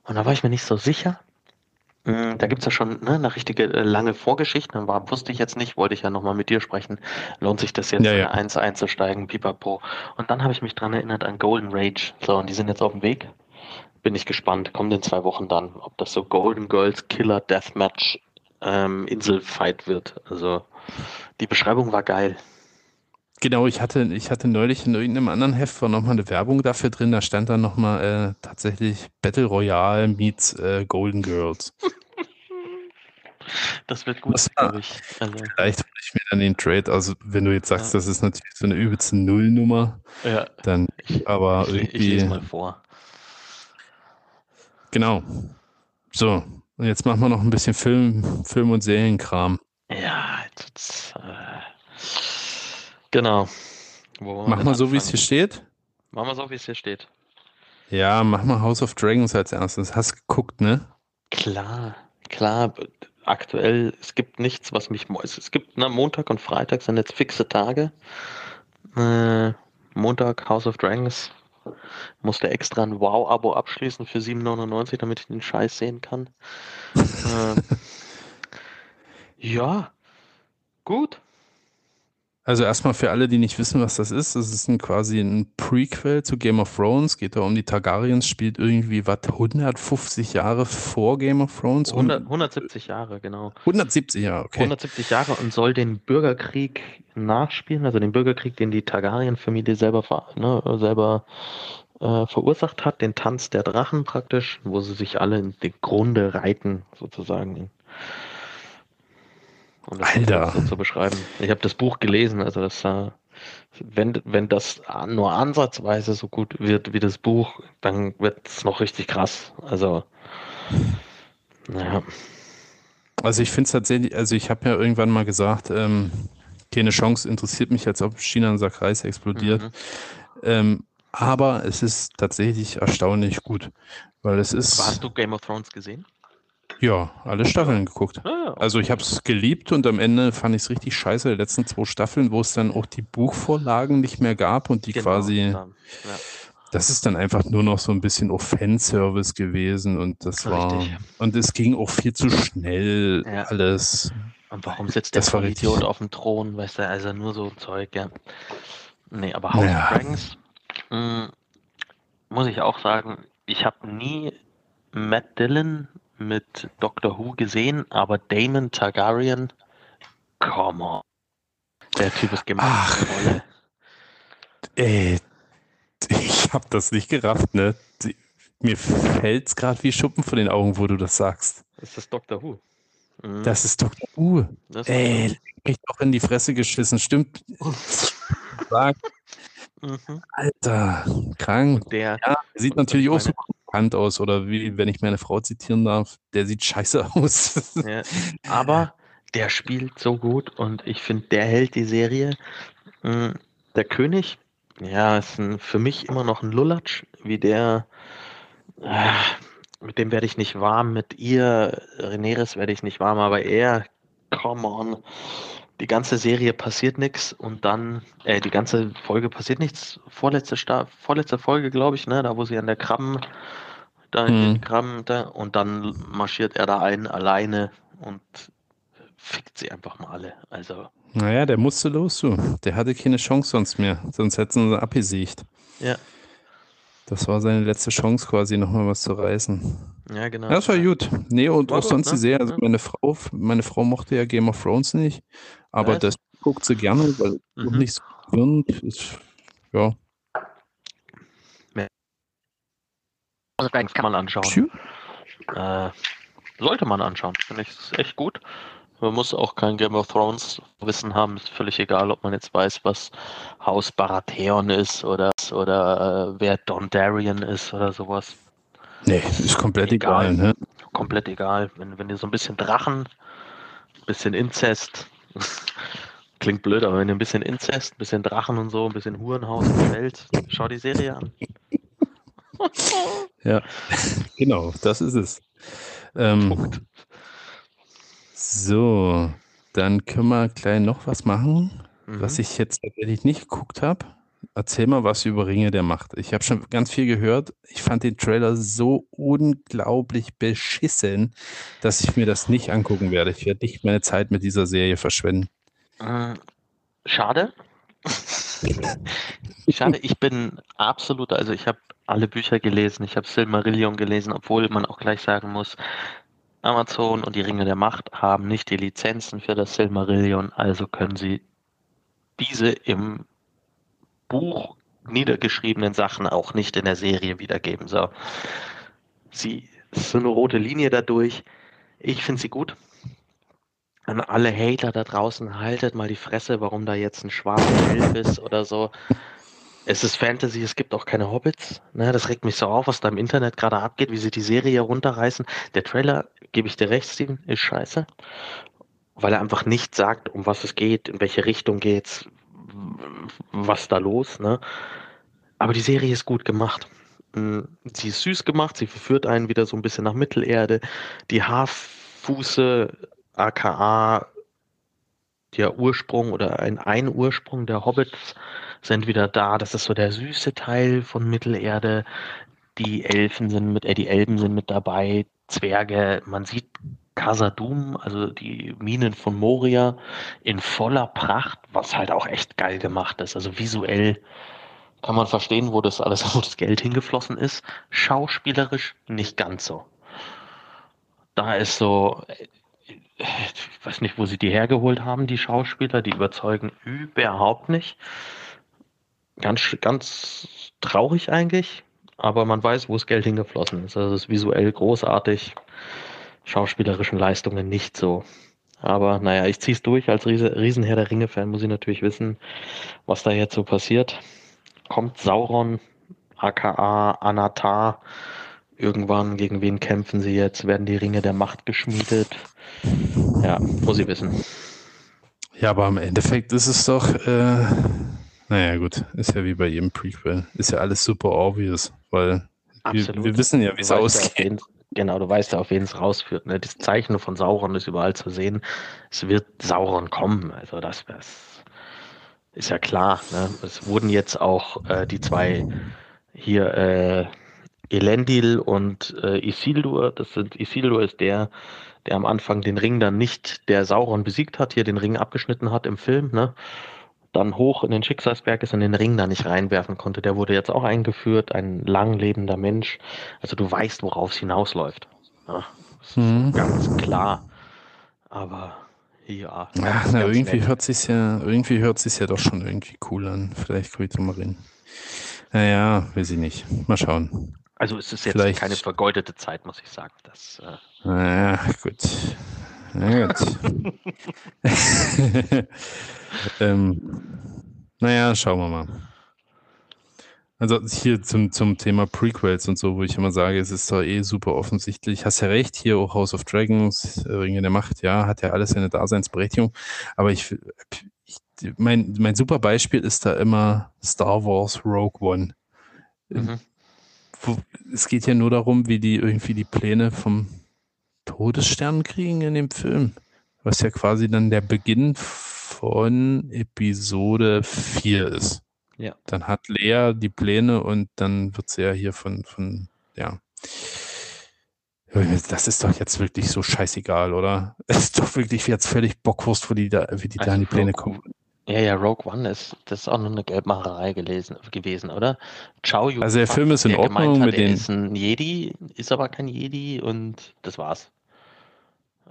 und da war ich mir nicht so sicher. Mm, Da gibt's ja schon ne, eine richtige äh, lange Vorgeschichte. Dann war, wusste ich jetzt nicht, wollte ich ja nochmal mit dir sprechen. Lohnt sich das jetzt Ja, ja. eine 1 einzusteigen, pipapo. Und dann habe ich mich dran erinnert an Golden Rage. So, und die sind jetzt auf dem Weg. Bin ich gespannt. Kommt in zwei Wochen dann, ob das so Golden Girls Killer Deathmatch ähm, Inselfight wird. Also die Beschreibung war geil. Genau, ich hatte, ich hatte neulich in irgendeinem anderen Heft war nochmal eine Werbung dafür drin, da stand dann nochmal äh, tatsächlich Battle Royale meets äh, Golden Girls. Das wird gut, glaube ich. Also, Vielleicht hole ich mir dann den Trade, also wenn du jetzt sagst, Ja. das ist natürlich so eine übelste Nullnummer, ja, dann ich, aber ich, ich irgendwie, lese mal vor. Genau. So, und jetzt machen wir noch ein bisschen Film, Film und Serienkram. Ja, jetzt, äh, genau. Wollen wir so, wie es hier steht. Machen wir so, wie es hier steht. Ja, mach mal House of Dragons als erstes. Hast geguckt, ne? Klar, klar. Aktuell, es gibt nichts, was mich. es gibt, na, Montag und Freitag sind jetzt fixe Tage. Äh, Montag House of Dragons. Musste extra ein Wow-Abo abschließen für 7,99, damit ich den Scheiß sehen kann. äh, ja, gut. Also erstmal für alle, die nicht wissen, was das ist, das ist ein, quasi ein Prequel zu Game of Thrones, geht da um die Targaryens, spielt irgendwie, was, 150 Jahre vor Game of Thrones? 100, 170 Jahre, genau. 170 Jahre, okay. 170 Jahre und soll den Bürgerkrieg nachspielen, also den Bürgerkrieg, den die Targaryen-Familie selber, ne, selber äh, verursacht hat, den Tanz der Drachen praktisch, wo sie sich alle in die Grunde reiten, sozusagen. Um das Alter. so zu beschreiben. Ich habe das Buch gelesen, also das, äh, wenn, wenn das nur ansatzweise so gut wird wie das Buch, dann wird es noch richtig krass. Also, naja. Also ich finde es tatsächlich, also ich habe ja irgendwann mal gesagt, ähm, keine Chance interessiert mich, als ob China in Kreis explodiert. Mhm. Ähm, aber es ist tatsächlich erstaunlich gut, weil es Aber ist, hast du Game of Thrones gesehen? Ja, alle Staffeln geguckt. Ah, ja, Also ich habe es geliebt und am Ende fand ich es richtig scheiße, die letzten zwei Staffeln, wo es dann auch die Buchvorlagen nicht mehr gab und die Genau, quasi, ja. Ja. das ist dann einfach nur noch so ein bisschen auch Fanservice gewesen und das war, Richtig. und es ging auch viel zu schnell Ja. alles. Und warum sitzt der Das richtig. Vollidiot auf dem Thron? Weißt du, also nur so Zeug, ja. Nee, aber House Ja. of Dragons, mh, muss ich auch sagen, ich habe nie Matt Dillon mit Doctor Who gesehen, aber Damon Targaryen, come on. Der Typ ist gemacht. Ach. Ey, ich habe das nicht gerafft, ne? Mir fällt's gerade wie Schuppen von den Augen, wo du das sagst. Das ist Doctor Who. Mhm, Das ist Dr. U. das ist Ey, Doctor mich doch in die Fresse geschissen. Stimmt. Sag, Who. Mhm. Alter, krank. Der, Ja, sieht natürlich auch so bekannt aus. Oder wie, wenn ich meine Frau zitieren darf, der sieht scheiße aus. Ja, aber der spielt so gut und ich finde, der hält die Serie. Mm, Der König, ja, ist ein, für mich immer noch ein Lulatsch, wie der, äh, mit dem werde ich nicht warm, mit ihr, Rhaenyra werde ich nicht warm, aber er come on. Die ganze Serie passiert nichts und dann, äh, die ganze Folge passiert nichts. Vorletzte, Sta vorletzte Folge, glaube ich, ne, da wo sie an der Krabben, da in den Mhm. Krabben, da, und dann marschiert er da ein, alleine und fickt sie einfach mal alle. Also, Naja, der musste los, du. Der hatte keine Chance sonst mehr. Sonst hätten sie abgesiegt. ja, Das war seine letzte Chance quasi, nochmal was zu reißen. ja, genau. Ja, das war gut. Nee, und War auch gut, sonst ne? die Serie. Also Ja. meine Frau, meine Frau mochte ja Game of Thrones nicht, aber Was? das guckt sie gerne, weil Mhm. nicht so verwirrend ist. Ja. Also, kann man anschauen. Äh, sollte man anschauen, finde ich. ist echt gut. Man muss auch kein Game of Thrones Wissen haben. Ist völlig egal, ob man jetzt weiß, was Haus Baratheon ist oder, oder äh, wer Dondarrion ist oder sowas. Nee, ist komplett Egal. egal, ne? Komplett egal. Wenn, wenn ihr so ein bisschen Drachen, ein bisschen Inzest, klingt blöd, aber wenn ihr ein bisschen Inzest, ein bisschen Drachen und so, ein bisschen Hurenhaus gefällt, schau die Serie an. Ja, genau, das ist es. Ähm, so, dann können wir gleich noch was machen, Mhm. was ich jetzt tatsächlich nicht geguckt habe. Erzähl mal was über Ringe der Macht. Ich habe schon ganz viel gehört. Ich fand den Trailer so unglaublich beschissen, dass ich mir das nicht angucken werde. Ich werde nicht meine Zeit mit dieser Serie verschwenden. Äh, Schade. Schade, ich bin absoluter, also ich habe alle Bücher gelesen, ich habe Silmarillion gelesen, obwohl man auch gleich sagen muss, Amazon und die Ringe der Macht haben nicht die Lizenzen für das Silmarillion, also können sie diese im Buch niedergeschriebenen Sachen auch nicht in der Serie wiedergeben. So. Sie ist so eine rote Linie dadurch. Ich finde sie gut. An alle Hater da draußen, haltet mal die Fresse, warum da jetzt ein schwarzer Elf ist oder so. Es ist Fantasy, es gibt auch keine Hobbits. Ne, das regt mich so auf, was da im Internet gerade abgeht, wie sie die Serie runterreißen. Der Trailer, gebe ich dir recht, Steven, ist scheiße. Weil er einfach nicht sagt, um was es geht, in welche Richtung geht's, was da los. Ne? Aber die Serie ist gut gemacht. Mm, Sie ist süß gemacht, sie verführt einen wieder so ein bisschen nach Mittelerde. Die Haarfuße, aka der Ursprung oder ein, ein Ursprung der Hobbits sind wieder da. Das ist so der süße Teil von Mittelerde. Die Elfen sind mit, äh, die Elben sind mit dabei, Zwerge. Man sieht Casadum, also die Minen von Moria, in voller Pracht, was halt auch echt geil gemacht ist. Also visuell kann man verstehen, wo das alles, wo das Geld hingeflossen ist. Schauspielerisch nicht ganz so. Da ist so, ich weiß nicht, wo sie die hergeholt haben, die Schauspieler, die überzeugen überhaupt nicht. Ganz, ganz traurig eigentlich, aber man weiß, wo das Geld hingeflossen ist. Also es ist visuell großartig, schauspielerischen Leistungen nicht so. Aber naja, ich ziehe es durch. Als Riese, Riesenherr der Ringe-Fan muss ich natürlich wissen, was da jetzt so passiert. Kommt Sauron, aka Anatar, irgendwann, gegen wen kämpfen sie jetzt? Werden die Ringe der Macht geschmiedet? Ja, muss ich wissen. Ja, aber im Endeffekt ist es doch, äh, naja, gut, ist ja wie bei jedem Prequel. Ist ja alles super obvious, weil wir, wir wissen ja, wie es ausgeht. Genau, du weißt ja, auf wen es rausführt. Ne? Das Zeichen von Sauron ist überall zu sehen. Es wird Sauron kommen. Also das, das ist ja klar. Ne? Es wurden jetzt auch äh, die zwei hier äh, Elendil und äh, Isildur. Das sind Isildur ist der, der am Anfang den Ring dann nicht, der Sauron besiegt hat, hier den Ring abgeschnitten hat im Film. Ne? Dann hoch in den Schicksalsberg ist und den Ring da nicht reinwerfen konnte. Der wurde jetzt auch eingeführt, ein lang lebender Mensch. Also du weißt, worauf es hinausläuft. Ja, das ist Mhm. ganz klar. Aber ja. Ganz na, irgendwie nett. hört sich ja, irgendwie hört sich ja doch schon irgendwie cool an. Vielleicht komme ich da mal rein. Naja, weiß ich nicht. Mal schauen. Also es ist jetzt vielleicht- keine vergeudete Zeit, muss ich sagen. Das, äh, Naja, gut. Na gut. ähm, naja, schauen wir mal. Also hier zum, zum Thema Prequels und so, wo ich immer sage, es ist doch eh super offensichtlich. Hast ja recht, hier auch House of Dragons, äh, Ringe der Macht, ja, hat ja alles seine Daseinsberechtigung. Aber ich, ich mein, mein super Beispiel ist da immer Star Wars Rogue One. mhm. Es geht ja nur darum, wie die irgendwie die Pläne vom Todesstern kriegen in dem Film. was ja quasi dann der Beginn von Episode 4 ist. Ja. Dann hat Lea die Pläne und dann wird sie ja hier von, von, ja. Das ist doch jetzt wirklich so scheißegal, oder? Es ist doch wirklich jetzt völlig Bockwurst, wo die da, wie die da in die Pläne kommen. Ja, ja, Rogue One ist, das ist auch nur eine Geldmacherei gelesen, gewesen, oder? Chow Yun Also der Film ist in Ordnung hat, mit den- ist ein Jedi, ist aber kein Jedi und das war's.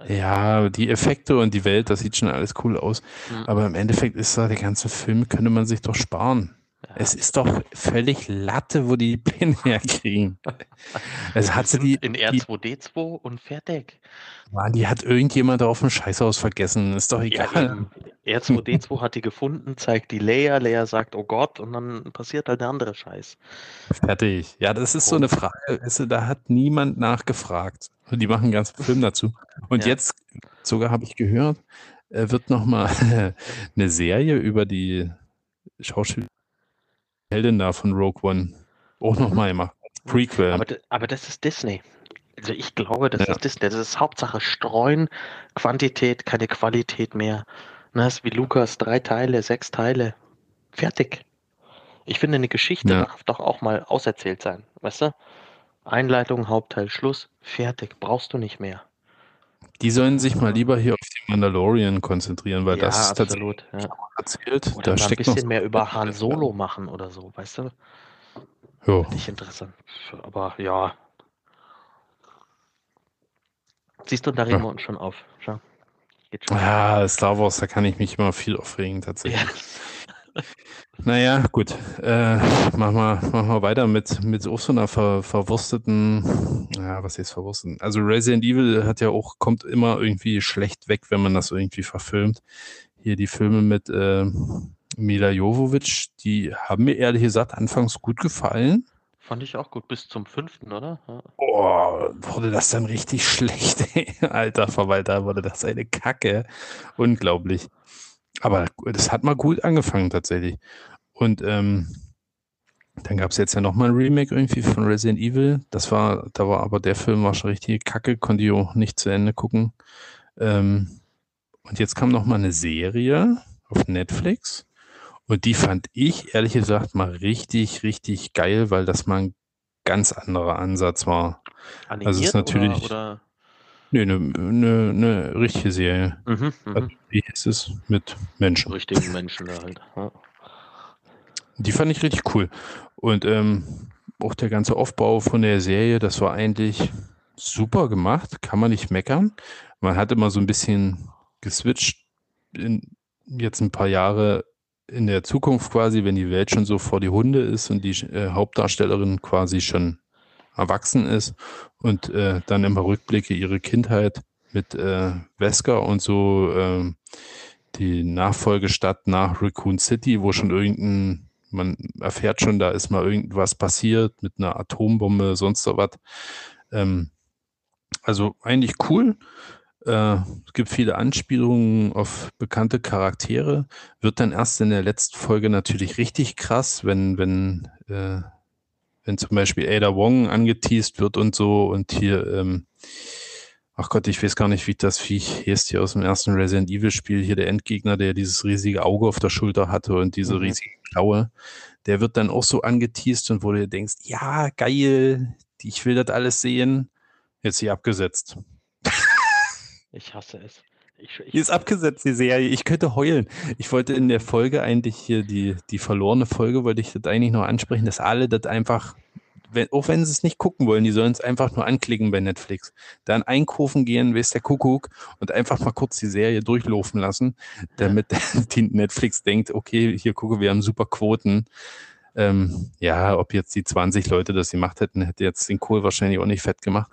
Ja, die Effekte und die Welt, das sieht schon alles cool aus. Mhm. Aber im Endeffekt ist da der ganze Film, könnte man sich doch sparen. Ja. Es ist doch völlig Latte, wo die Pläne herkriegen. Es hat sie die, in die, R2D2 und fertig. Mann, die hat irgendjemand auf dem Scheißhaus vergessen. Ist doch Ja, egal. eben. R2D2 hat die gefunden, zeigt die Leia, Leia sagt, oh Gott, und dann passiert halt der andere Scheiß. Fertig. Ja, das ist so eine Frage, weißt du, da hat niemand nachgefragt. Und die machen einen ganzen Film dazu. Und Ja. jetzt, sogar habe ich gehört, äh, wird nochmal eine Serie über die Schauspielerin Heldin da von Rogue One auch nochmal gemacht. Prequel. Aber, aber das ist Disney. Also ich glaube, das Ja. ist Disney. Das ist Hauptsache streuen, Quantität, keine Qualität mehr. Na, ist wie Lukas, drei Teile, sechs Teile. Fertig. Ich finde, eine Geschichte Ja. darf doch auch mal auserzählt sein. Weißt du? Einleitung, Hauptteil, Schluss, fertig. Brauchst du nicht mehr. Die sollen sich mal lieber hier auf die Mandalorian konzentrieren, weil ja, das ist tatsächlich absolut. Ja. erzählt. Oder da ein steckt noch bisschen mehr über Han. Solo machen oder so, weißt du? Ja. Nicht interessant. Aber ja. Siehst du, da regen Ja. wir uns schon auf. Schau. Geht schon. ja, Star Wars, da kann ich mich immer viel aufregen tatsächlich. Ja. Naja, gut. Äh, machen, wir, machen wir weiter mit, mit auch so einer ver, verwursteten, ja, was ist verwursteten? Also Resident Evil hat ja auch, kommt immer irgendwie schlecht weg, wenn man das irgendwie verfilmt. Hier die Filme mit äh, Mila Jovovich, die haben mir ehrlich gesagt anfangs gut gefallen. Fand ich auch gut, bis zum fünften, oder? Ja. Oh, wurde das dann richtig schlecht, ey. Alter Verwalter, wurde das eine Kacke. Unglaublich. Aber das hat mal gut angefangen tatsächlich. Und ähm, dann gab es jetzt ja nochmal ein Remake irgendwie von Resident Evil. Das war, da war aber der Film war schon richtig kacke, konnte ich auch nicht zu Ende gucken. Ähm, und jetzt kam nochmal eine Serie auf Netflix. Und die fand ich, ehrlich gesagt, mal richtig, richtig geil, weil das mal ein ganz anderer Ansatz war. Animiert Also es ist natürlich- oder, oder Nee, eine ne, ne richtige Serie. mhm, Also, mhm. wie hieß es? Mit Menschen. richtigen Menschen da halt. Ja. Die fand ich richtig cool. Und ähm, auch der ganze Aufbau von der Serie, das war eigentlich super gemacht, kann man nicht meckern. Man hat immer so ein bisschen geswitcht, in, jetzt ein paar Jahre in der Zukunft quasi, wenn die Welt schon so vor die Hunde ist und die äh, Hauptdarstellerin quasi schon erwachsen ist und äh, dann immer Rückblicke ihre Kindheit mit äh, Wesker und so ähm, die Nachfolgestadt nach Raccoon City, wo schon irgendein, man erfährt schon, da ist mal irgendwas passiert mit einer Atombombe, sonst so was. Ähm, also eigentlich cool. Äh, es gibt viele Anspielungen auf bekannte Charaktere. Wird dann erst in der letzten Folge natürlich richtig krass, wenn, wenn, äh, wenn zum Beispiel Ada Wong angeteased wird und so und hier, ähm, ach Gott, ich weiß gar nicht, wie das Viech hieß hier aus dem ersten Resident Evil Spiel, hier der Endgegner, der dieses riesige Auge auf der Schulter hatte und diese Mhm. riesige Klaue, der wird dann auch so angeteased und wo du denkst, ja, geil, ich will das alles sehen. Jetzt hier abgesetzt. Ich hasse es. Ich, ich, Die ist abgesetzt, die Serie. Ich könnte heulen. Ich wollte in der Folge eigentlich hier die, die verlorene Folge, wollte ich das eigentlich noch ansprechen, dass alle das einfach, wenn, auch wenn sie es nicht gucken wollen, die sollen es einfach nur anklicken bei Netflix. Dann einkaufen gehen, weiß der Kuckuck, und einfach mal kurz die Serie durchlaufen lassen, damit die Netflix denkt, okay, hier gucke, wir haben super Quoten. Ähm, ja, ob jetzt die 20 Leute das gemacht hätten, hätte jetzt den Kohl wahrscheinlich auch nicht fett gemacht.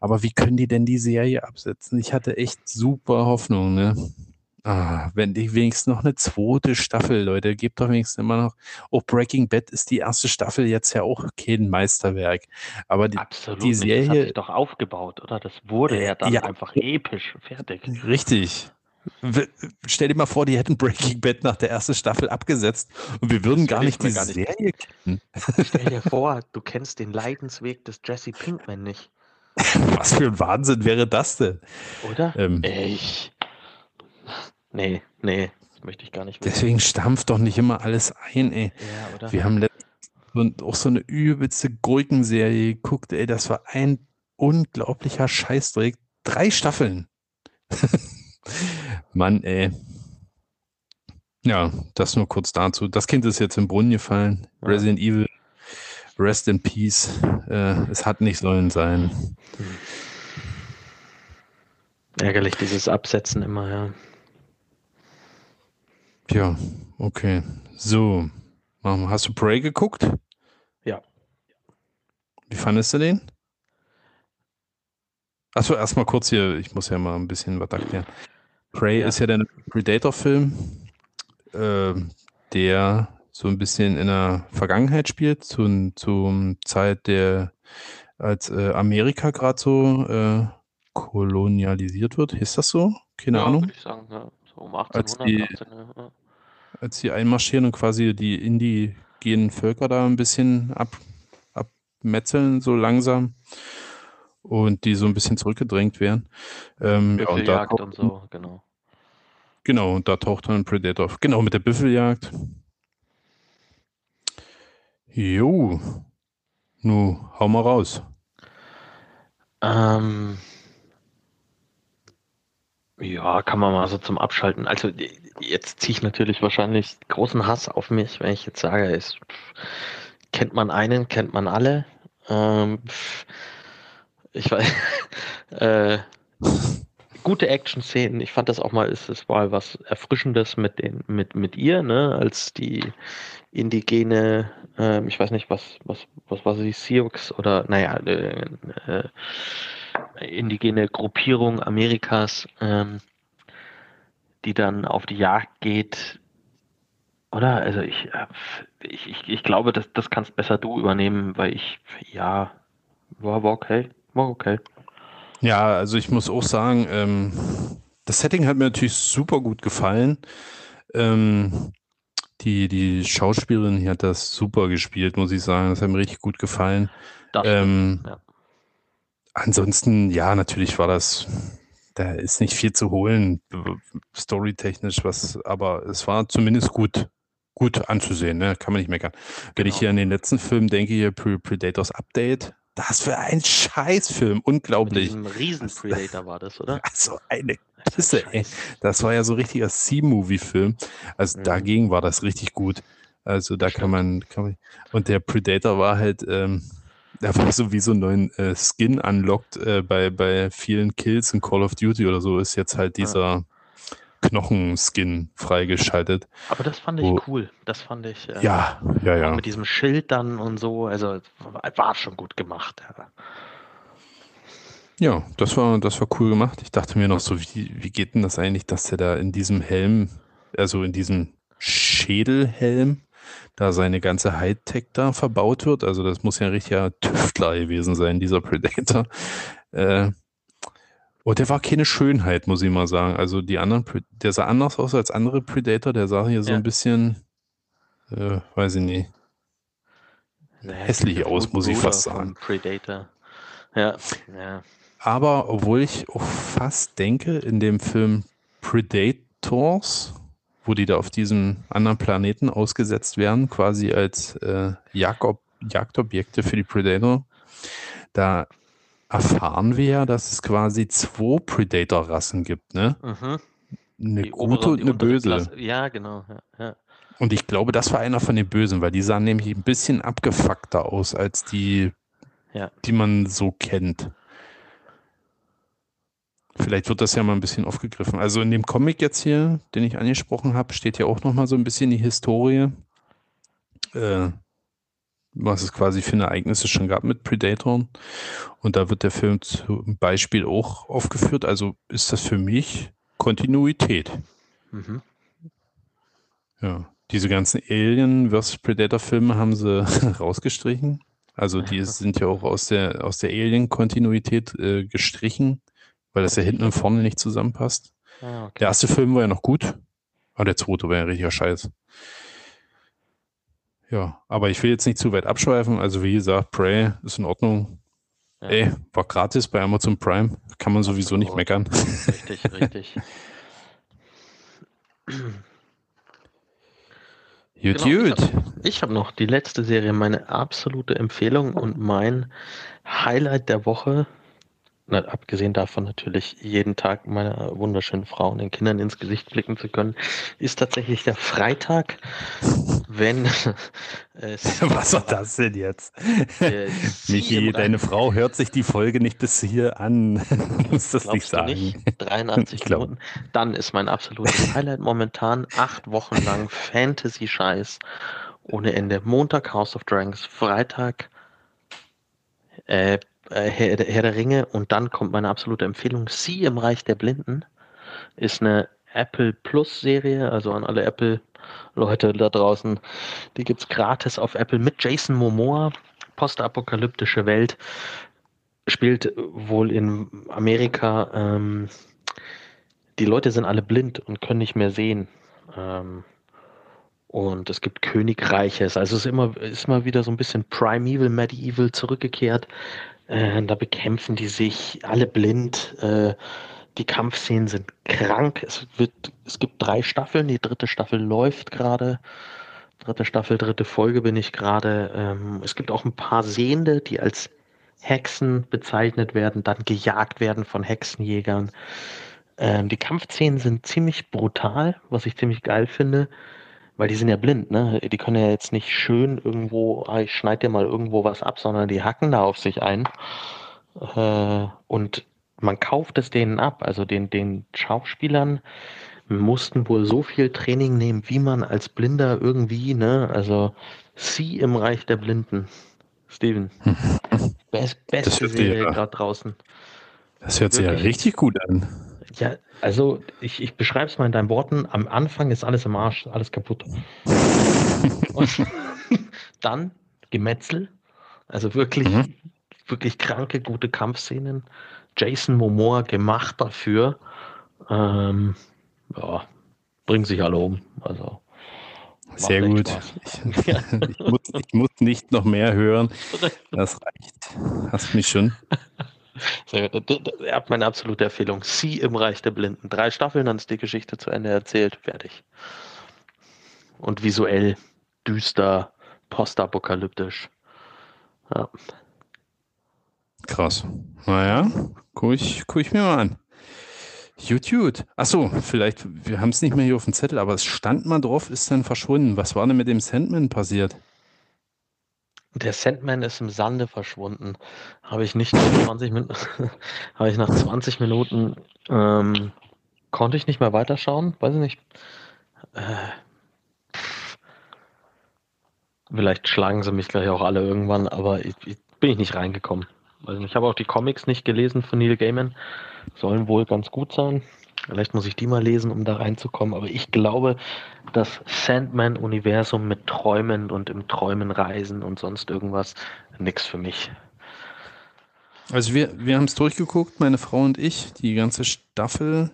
Aber wie können die denn die Serie absetzen? Ich hatte echt super Hoffnung, ne? Ah, wenn die wenigstens noch eine zweite Staffel, Leute, gebt doch wenigstens immer noch. Auch Breaking Bad ist die erste Staffel jetzt ja auch kein Meisterwerk. Aber die, absolut die nicht. Das hat Serie- sich doch aufgebaut, oder? Das wurde Äh, ja dann ja. einfach episch. Fertig. richtig. Stell dir mal vor, die hätten Breaking Bad nach der ersten Staffel abgesetzt und wir würden gar nicht die gar nicht- Serie kennen. Stell dir vor, du kennst den Leidensweg des Jesse Pinkman nicht, Was für ein Wahnsinn wäre das denn? oder? Ähm, Ich. Nee, nee, das möchte ich gar nicht wissen. Deswegen stampft doch nicht immer alles ein, ey. Ja, oder? Wir haben letztens auch so eine übelste Gurkenserie geguckt, ey. Das war ein unglaublicher Scheißdreck. Drei Staffeln. Mann, ey. Ja, das nur kurz dazu. Das Kind ist jetzt im Brunnen gefallen. Ja. Resident Evil, Rest in Peace. Äh, es hat nicht sollen sein. Ärgerlich, dieses Absetzen immer, ja. Ja, okay. So, hast du Prey geguckt? Ja. Wie fandest du den? Achso, erstmal kurz hier, ich muss ja mal ein bisschen was erklären. Prey ja. ist ja der Predator-Film, äh, der so ein bisschen in der Vergangenheit spielt, zu, zur Zeit der, als äh, Amerika gerade so äh, kolonialisiert wird. Ist das so? Keine ja, Ahnung. Würde ich sagen, ja. So um 1800, als die, 18, ja. als die einmarschieren und quasi die indigenen Völker da ein bisschen ab, abmetzeln, so langsam. Und die so ein bisschen zurückgedrängt werden. Ähm, ja, und, da taucht, und so, genau. Genau, und da taucht dann Predator auf. Genau, mit der Büffeljagd. Jo. Nu, hau mal raus. Ähm, ja, kann man mal so zum Abschalten. Also jetzt ziehe ich natürlich wahrscheinlich großen Hass auf mich, wenn ich jetzt sage, es kennt man einen, kennt man alle. Ähm, ich weiß, äh, gute Action-Szenen. Ich fand das auch mal, ist es mal was Erfrischendes mit den, mit, mit ihr, ne, als die indigene, äh, ich weiß nicht, was, was, was war sie, Sioux oder, naja, äh, äh, indigene Gruppierung Amerikas, ähm, die dann auf die Jagd geht. Oder? Also ich, äh, ich, ich, ich glaube, das, das kannst besser du übernehmen, weil ich, ja, war, war okay. War okay. Ja, also ich muss auch sagen, ähm, das Setting hat mir natürlich super gut gefallen. Ähm, die, die Schauspielerin hier hat das super gespielt, muss ich sagen. Das hat mir richtig gut gefallen. Ähm, ja. Ansonsten, ja, natürlich war das, da ist nicht viel zu holen, storytechnisch, was, aber es war zumindest gut, gut anzusehen, ne? kann man nicht meckern. Wenn ich genau. hier an den letzten Film denke, hier Predators Update, das für ein Scheißfilm, unglaublich. Ein Riesen-Predator war das, oder? Also eine Pisse, ey. Das war ja so richtiger C-Movie-Film. Also mhm. dagegen war das richtig gut. Also da kann man, kann man, und der Predator war halt, ähm, der war so wie so einen neuen äh, Skin unlocked äh, bei, bei vielen Kills in Call of Duty oder so, ist jetzt halt dieser ja. Knochen-Skin freigeschaltet. Aber das fand ich wo, cool. Das fand ich. Äh, ja, ja, ja. Mit diesem Schild dann und so. Also war schon gut gemacht. Ja. Das war, das war cool gemacht. Ich dachte mir noch so, wie, wie geht denn das eigentlich, dass der da in diesem Helm, also in diesem Schädelhelm, da seine ganze Hightech da verbaut wird. Also das muss ja ein richtiger Tüftler gewesen sein, dieser Predator. Äh, und der war keine Schönheit, muss ich mal sagen. Also die anderen, der sah anders aus als andere Predator. Der sah hier so ein bisschen, äh, weiß ich nicht, naja, hässlich aus, muss ich fast sagen. Predator. Ja, ja. Aber obwohl ich auch fast denke, in dem Film Predators, wo die da auf diesem anderen Planeten ausgesetzt werden, quasi als äh, Jagdob Jagdobjekte für die Predator. Da erfahren wir ja, dass es quasi zwei Predator-Rassen gibt, ne? Mhm. Eine die gute und eine böse. Klasse. Ja, genau. Ja, ja. Und ich glaube, das war einer von den Bösen, weil die sahen nämlich ein bisschen abgefuckter aus als die, ja. die man so kennt. Vielleicht wird das ja mal ein bisschen aufgegriffen. Also in dem Comic jetzt hier, den ich angesprochen habe, steht ja auch noch mal so ein bisschen die Historie, äh, was es quasi für Ereignisse schon gab mit Predatoren. Und da wird der Film zum Beispiel auch aufgeführt. Also ist das für mich Kontinuität. Mhm. Ja, diese ganzen Alien vs. Predator-Filme haben sie rausgestrichen. Also die sind ja auch aus der, aus der Alien-Kontinuität äh, gestrichen weil das ja hinten und vorne nicht zusammenpasst. Ah, okay. Der erste Film war ja noch gut, aber der zweite war ja richtiger Scheiß. Ja, aber ich will jetzt nicht zu weit abschweifen. Also wie gesagt, Prey ist in Ordnung. Ja. Ey, war gratis bei Amazon Prime. Kann man sowieso nicht meckern. Richtig, richtig. Gut, Genau, ich gut. habe ich hab noch die letzte Serie, meine absolute Empfehlung und mein Highlight der Woche. Na, abgesehen davon natürlich jeden Tag meiner wunderschönen Frau und den Kindern ins Gesicht blicken zu können, ist tatsächlich der Freitag, wenn sie- Was war das denn jetzt? Michi, deine Frau hört sich die Folge nicht bis hier an. Du musst das nicht sagen. nicht? 83 Ich glaub. Minuten. Dann ist mein absolutes Highlight momentan acht Wochen lang Fantasy-Scheiß ohne Ende. Montag House of Dragons, Freitag äh, äh, Herr, der- Herr der Ringe und dann kommt meine absolute Empfehlung. Sie im Reich der Blinden ist eine Apple Plus Serie, also an alle Apple Leute da draußen. Die gibt's gratis auf Apple mit Jason Momoa. Postapokalyptische Welt spielt wohl in Amerika. Ähm, die Leute sind alle blind und können nicht mehr sehen. Ähm, und es gibt Königreiches. Also es ist immer, ist mal wieder so ein bisschen Primeval, Medieval zurückgekehrt. Äh, da bekämpfen die sich alle blind. Äh, die Kampfszenen sind krank. Es, wird, es gibt drei Staffeln. Die dritte Staffel läuft gerade. Dritte Staffel, dritte Folge bin ich gerade. Ähm, es gibt auch ein paar Sehende, die als Hexen bezeichnet werden, dann gejagt werden von Hexenjägern. Ähm, die Kampfszenen sind ziemlich brutal, was ich ziemlich geil finde, weil die sind ja blind, ne? Die können ja jetzt nicht schön irgendwo, ah, ich schneide dir mal irgendwo was ab, sondern die hacken da auf sich ein. Äh, und man kauft es denen ab, also den, den Schauspielern mussten wohl so viel Training nehmen, wie man als Blinder irgendwie, ne? Also sie im Reich der Blinden. Steven. Best, beste Serie gerade draußen. Das hört sich ja richtig gut an. Ja, also ich, ich beschreibe es mal in deinen Worten. Am Anfang ist alles im Arsch, alles kaputt. Und dann Gemetzel. Also wirklich, Mhm. wirklich kranke, gute Kampfszenen. Jason Momoa gemacht dafür. Ähm, ja, bringen sich alle um. Also, Sehr gut. Ich, Ja. ich, muss, ich muss nicht noch mehr hören. Das reicht. Hast mich schon. Er hat meine absolute Empfehlung. Sie im Reich der Blinden. Drei Staffeln, dann ist die Geschichte zu Ende erzählt. Fertig. Und visuell düster, postapokalyptisch. Ja. Krass. Naja, guck ich, guck ich mir mal an. Gut. Achso, vielleicht, wir haben es nicht mehr hier auf dem Zettel, aber es stand mal drauf, ist dann verschwunden. Was war denn mit dem Sandman passiert? Der Sandman ist im Sande verschwunden. Habe ich nicht nach 20 Minuten, habe ich nach 20 Minuten, ähm, konnte ich nicht mehr weiterschauen, weiß ich nicht. Äh, vielleicht schlagen sie mich gleich auch alle irgendwann, aber ich, ich, bin ich nicht reingekommen. Also ich habe auch die Comics nicht gelesen von Neil Gaiman. Sollen wohl ganz gut sein. Vielleicht muss ich die mal lesen, um da reinzukommen. Aber ich glaube, das Sandman-Universum mit Träumen und im Träumen reisen und sonst irgendwas, nix für mich. Also wir, wir haben es durchgeguckt, meine Frau und ich, die ganze Staffel.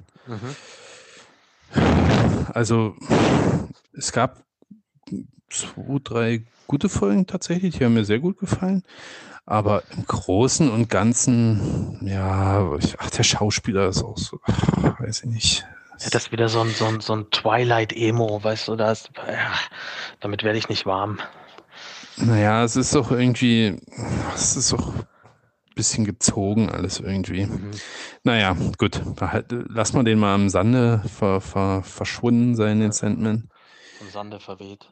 Also es gab zwei, drei gute Folgen tatsächlich, die haben mir sehr gut gefallen. Aber im Großen und Ganzen, ja, ach, der Schauspieler ist auch so, ach, weiß ich nicht. Ja, das ist wieder so ein, so ein, so ein Twilight-Emo, weißt du, das, ja, damit werde ich nicht warm. Naja, es ist doch irgendwie, es ist doch ein bisschen gezogen alles irgendwie. Mhm. Naja, gut, behalt, lass mal den mal am Sande ver, ver, verschwunden sein, den Sandman. Vom Sande verweht.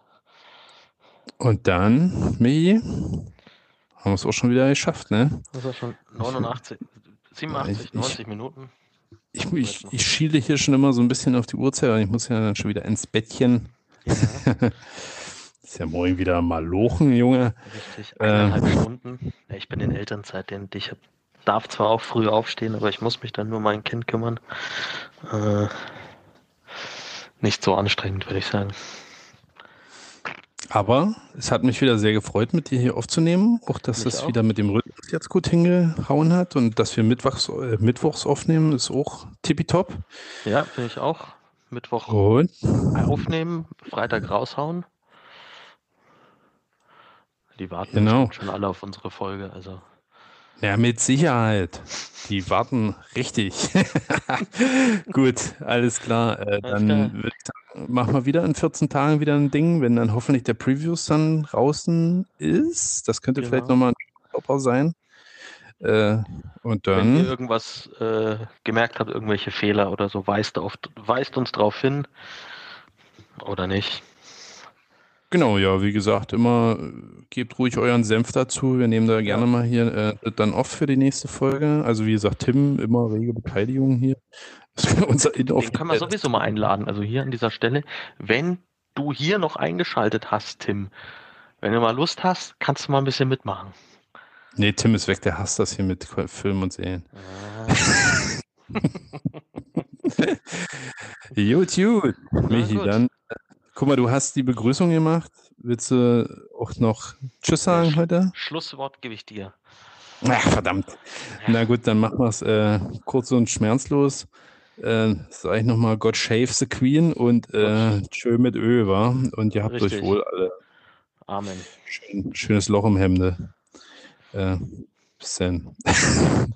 Und dann, Michi, haben wir es auch schon wieder geschafft, ne? Das war schon 89, 87, Ich- 90 Minuten. Ich, ich, ich schiele hier schon immer so ein bisschen auf die Uhrzeit, aber ich muss ja dann schon wieder ins Bettchen. Ja, Ist ja morgen wieder mal lochen, Junge. richtig. Äh. Eineinhalb Stunden. Ja, ich bin in Elternzeit, denn ich hab, darf zwar auch früh aufstehen, aber ich muss mich dann nur um mein Kind kümmern. Äh, nicht so anstrengend, würde ich sagen. Aber es hat mich wieder sehr gefreut, mit dir hier aufzunehmen. Auch, dass Mich es auch. wieder mit dem Rhythmus jetzt gut hingehauen hat und dass wir mittwochs, äh, mittwochs aufnehmen, ist auch tippitopp. Ja, finde ich auch. Mittwoch Und aufnehmen, Freitag raushauen. Die warten Genau. schon alle auf unsere Folge, also Ja, mit Sicherheit. Die warten richtig. Gut, alles klar. Äh, dann klar. ich machen wir wieder in 14 Tagen wieder ein Ding, wenn dann hoffentlich der Previews dann draußen ist. Das könnte vielleicht Genau. nochmal ein Stopper sein. Äh, und Wenn ihr dann, irgendwas äh, gemerkt habt, irgendwelche Fehler oder so, weist, auf, weist uns drauf hin. Oder nicht. Genau, ja, wie gesagt, immer äh, gebt ruhig euren Senf dazu. Wir nehmen da gerne mal hier äh, dann off für die nächste Folge. Also wie gesagt, Tim, immer rege Beteiligung hier. Das wäre unser Den können wir inoffizielles- sowieso mal einladen. Also hier an dieser Stelle, wenn du hier noch eingeschaltet hast, Tim, wenn du mal Lust hast, kannst du mal ein bisschen mitmachen. Nee, Tim ist weg, der hasst das hier mit Film und Serien. Gut, gut. Michi, gut. dann, äh, guck mal, du hast die Begrüßung gemacht. Willst du auch noch Tschüss sagen heute? Schlusswort gebe ich dir. Ach, verdammt. Na gut, dann machen wir es äh, kurz und schmerzlos. Äh, sag ich nochmal, God shave the Queen und äh, tschö mit Ö, wa? Und ihr habt Richtig. euch wohl alle Amen. schön, schönes Loch im Hemde. Äh, bis dann.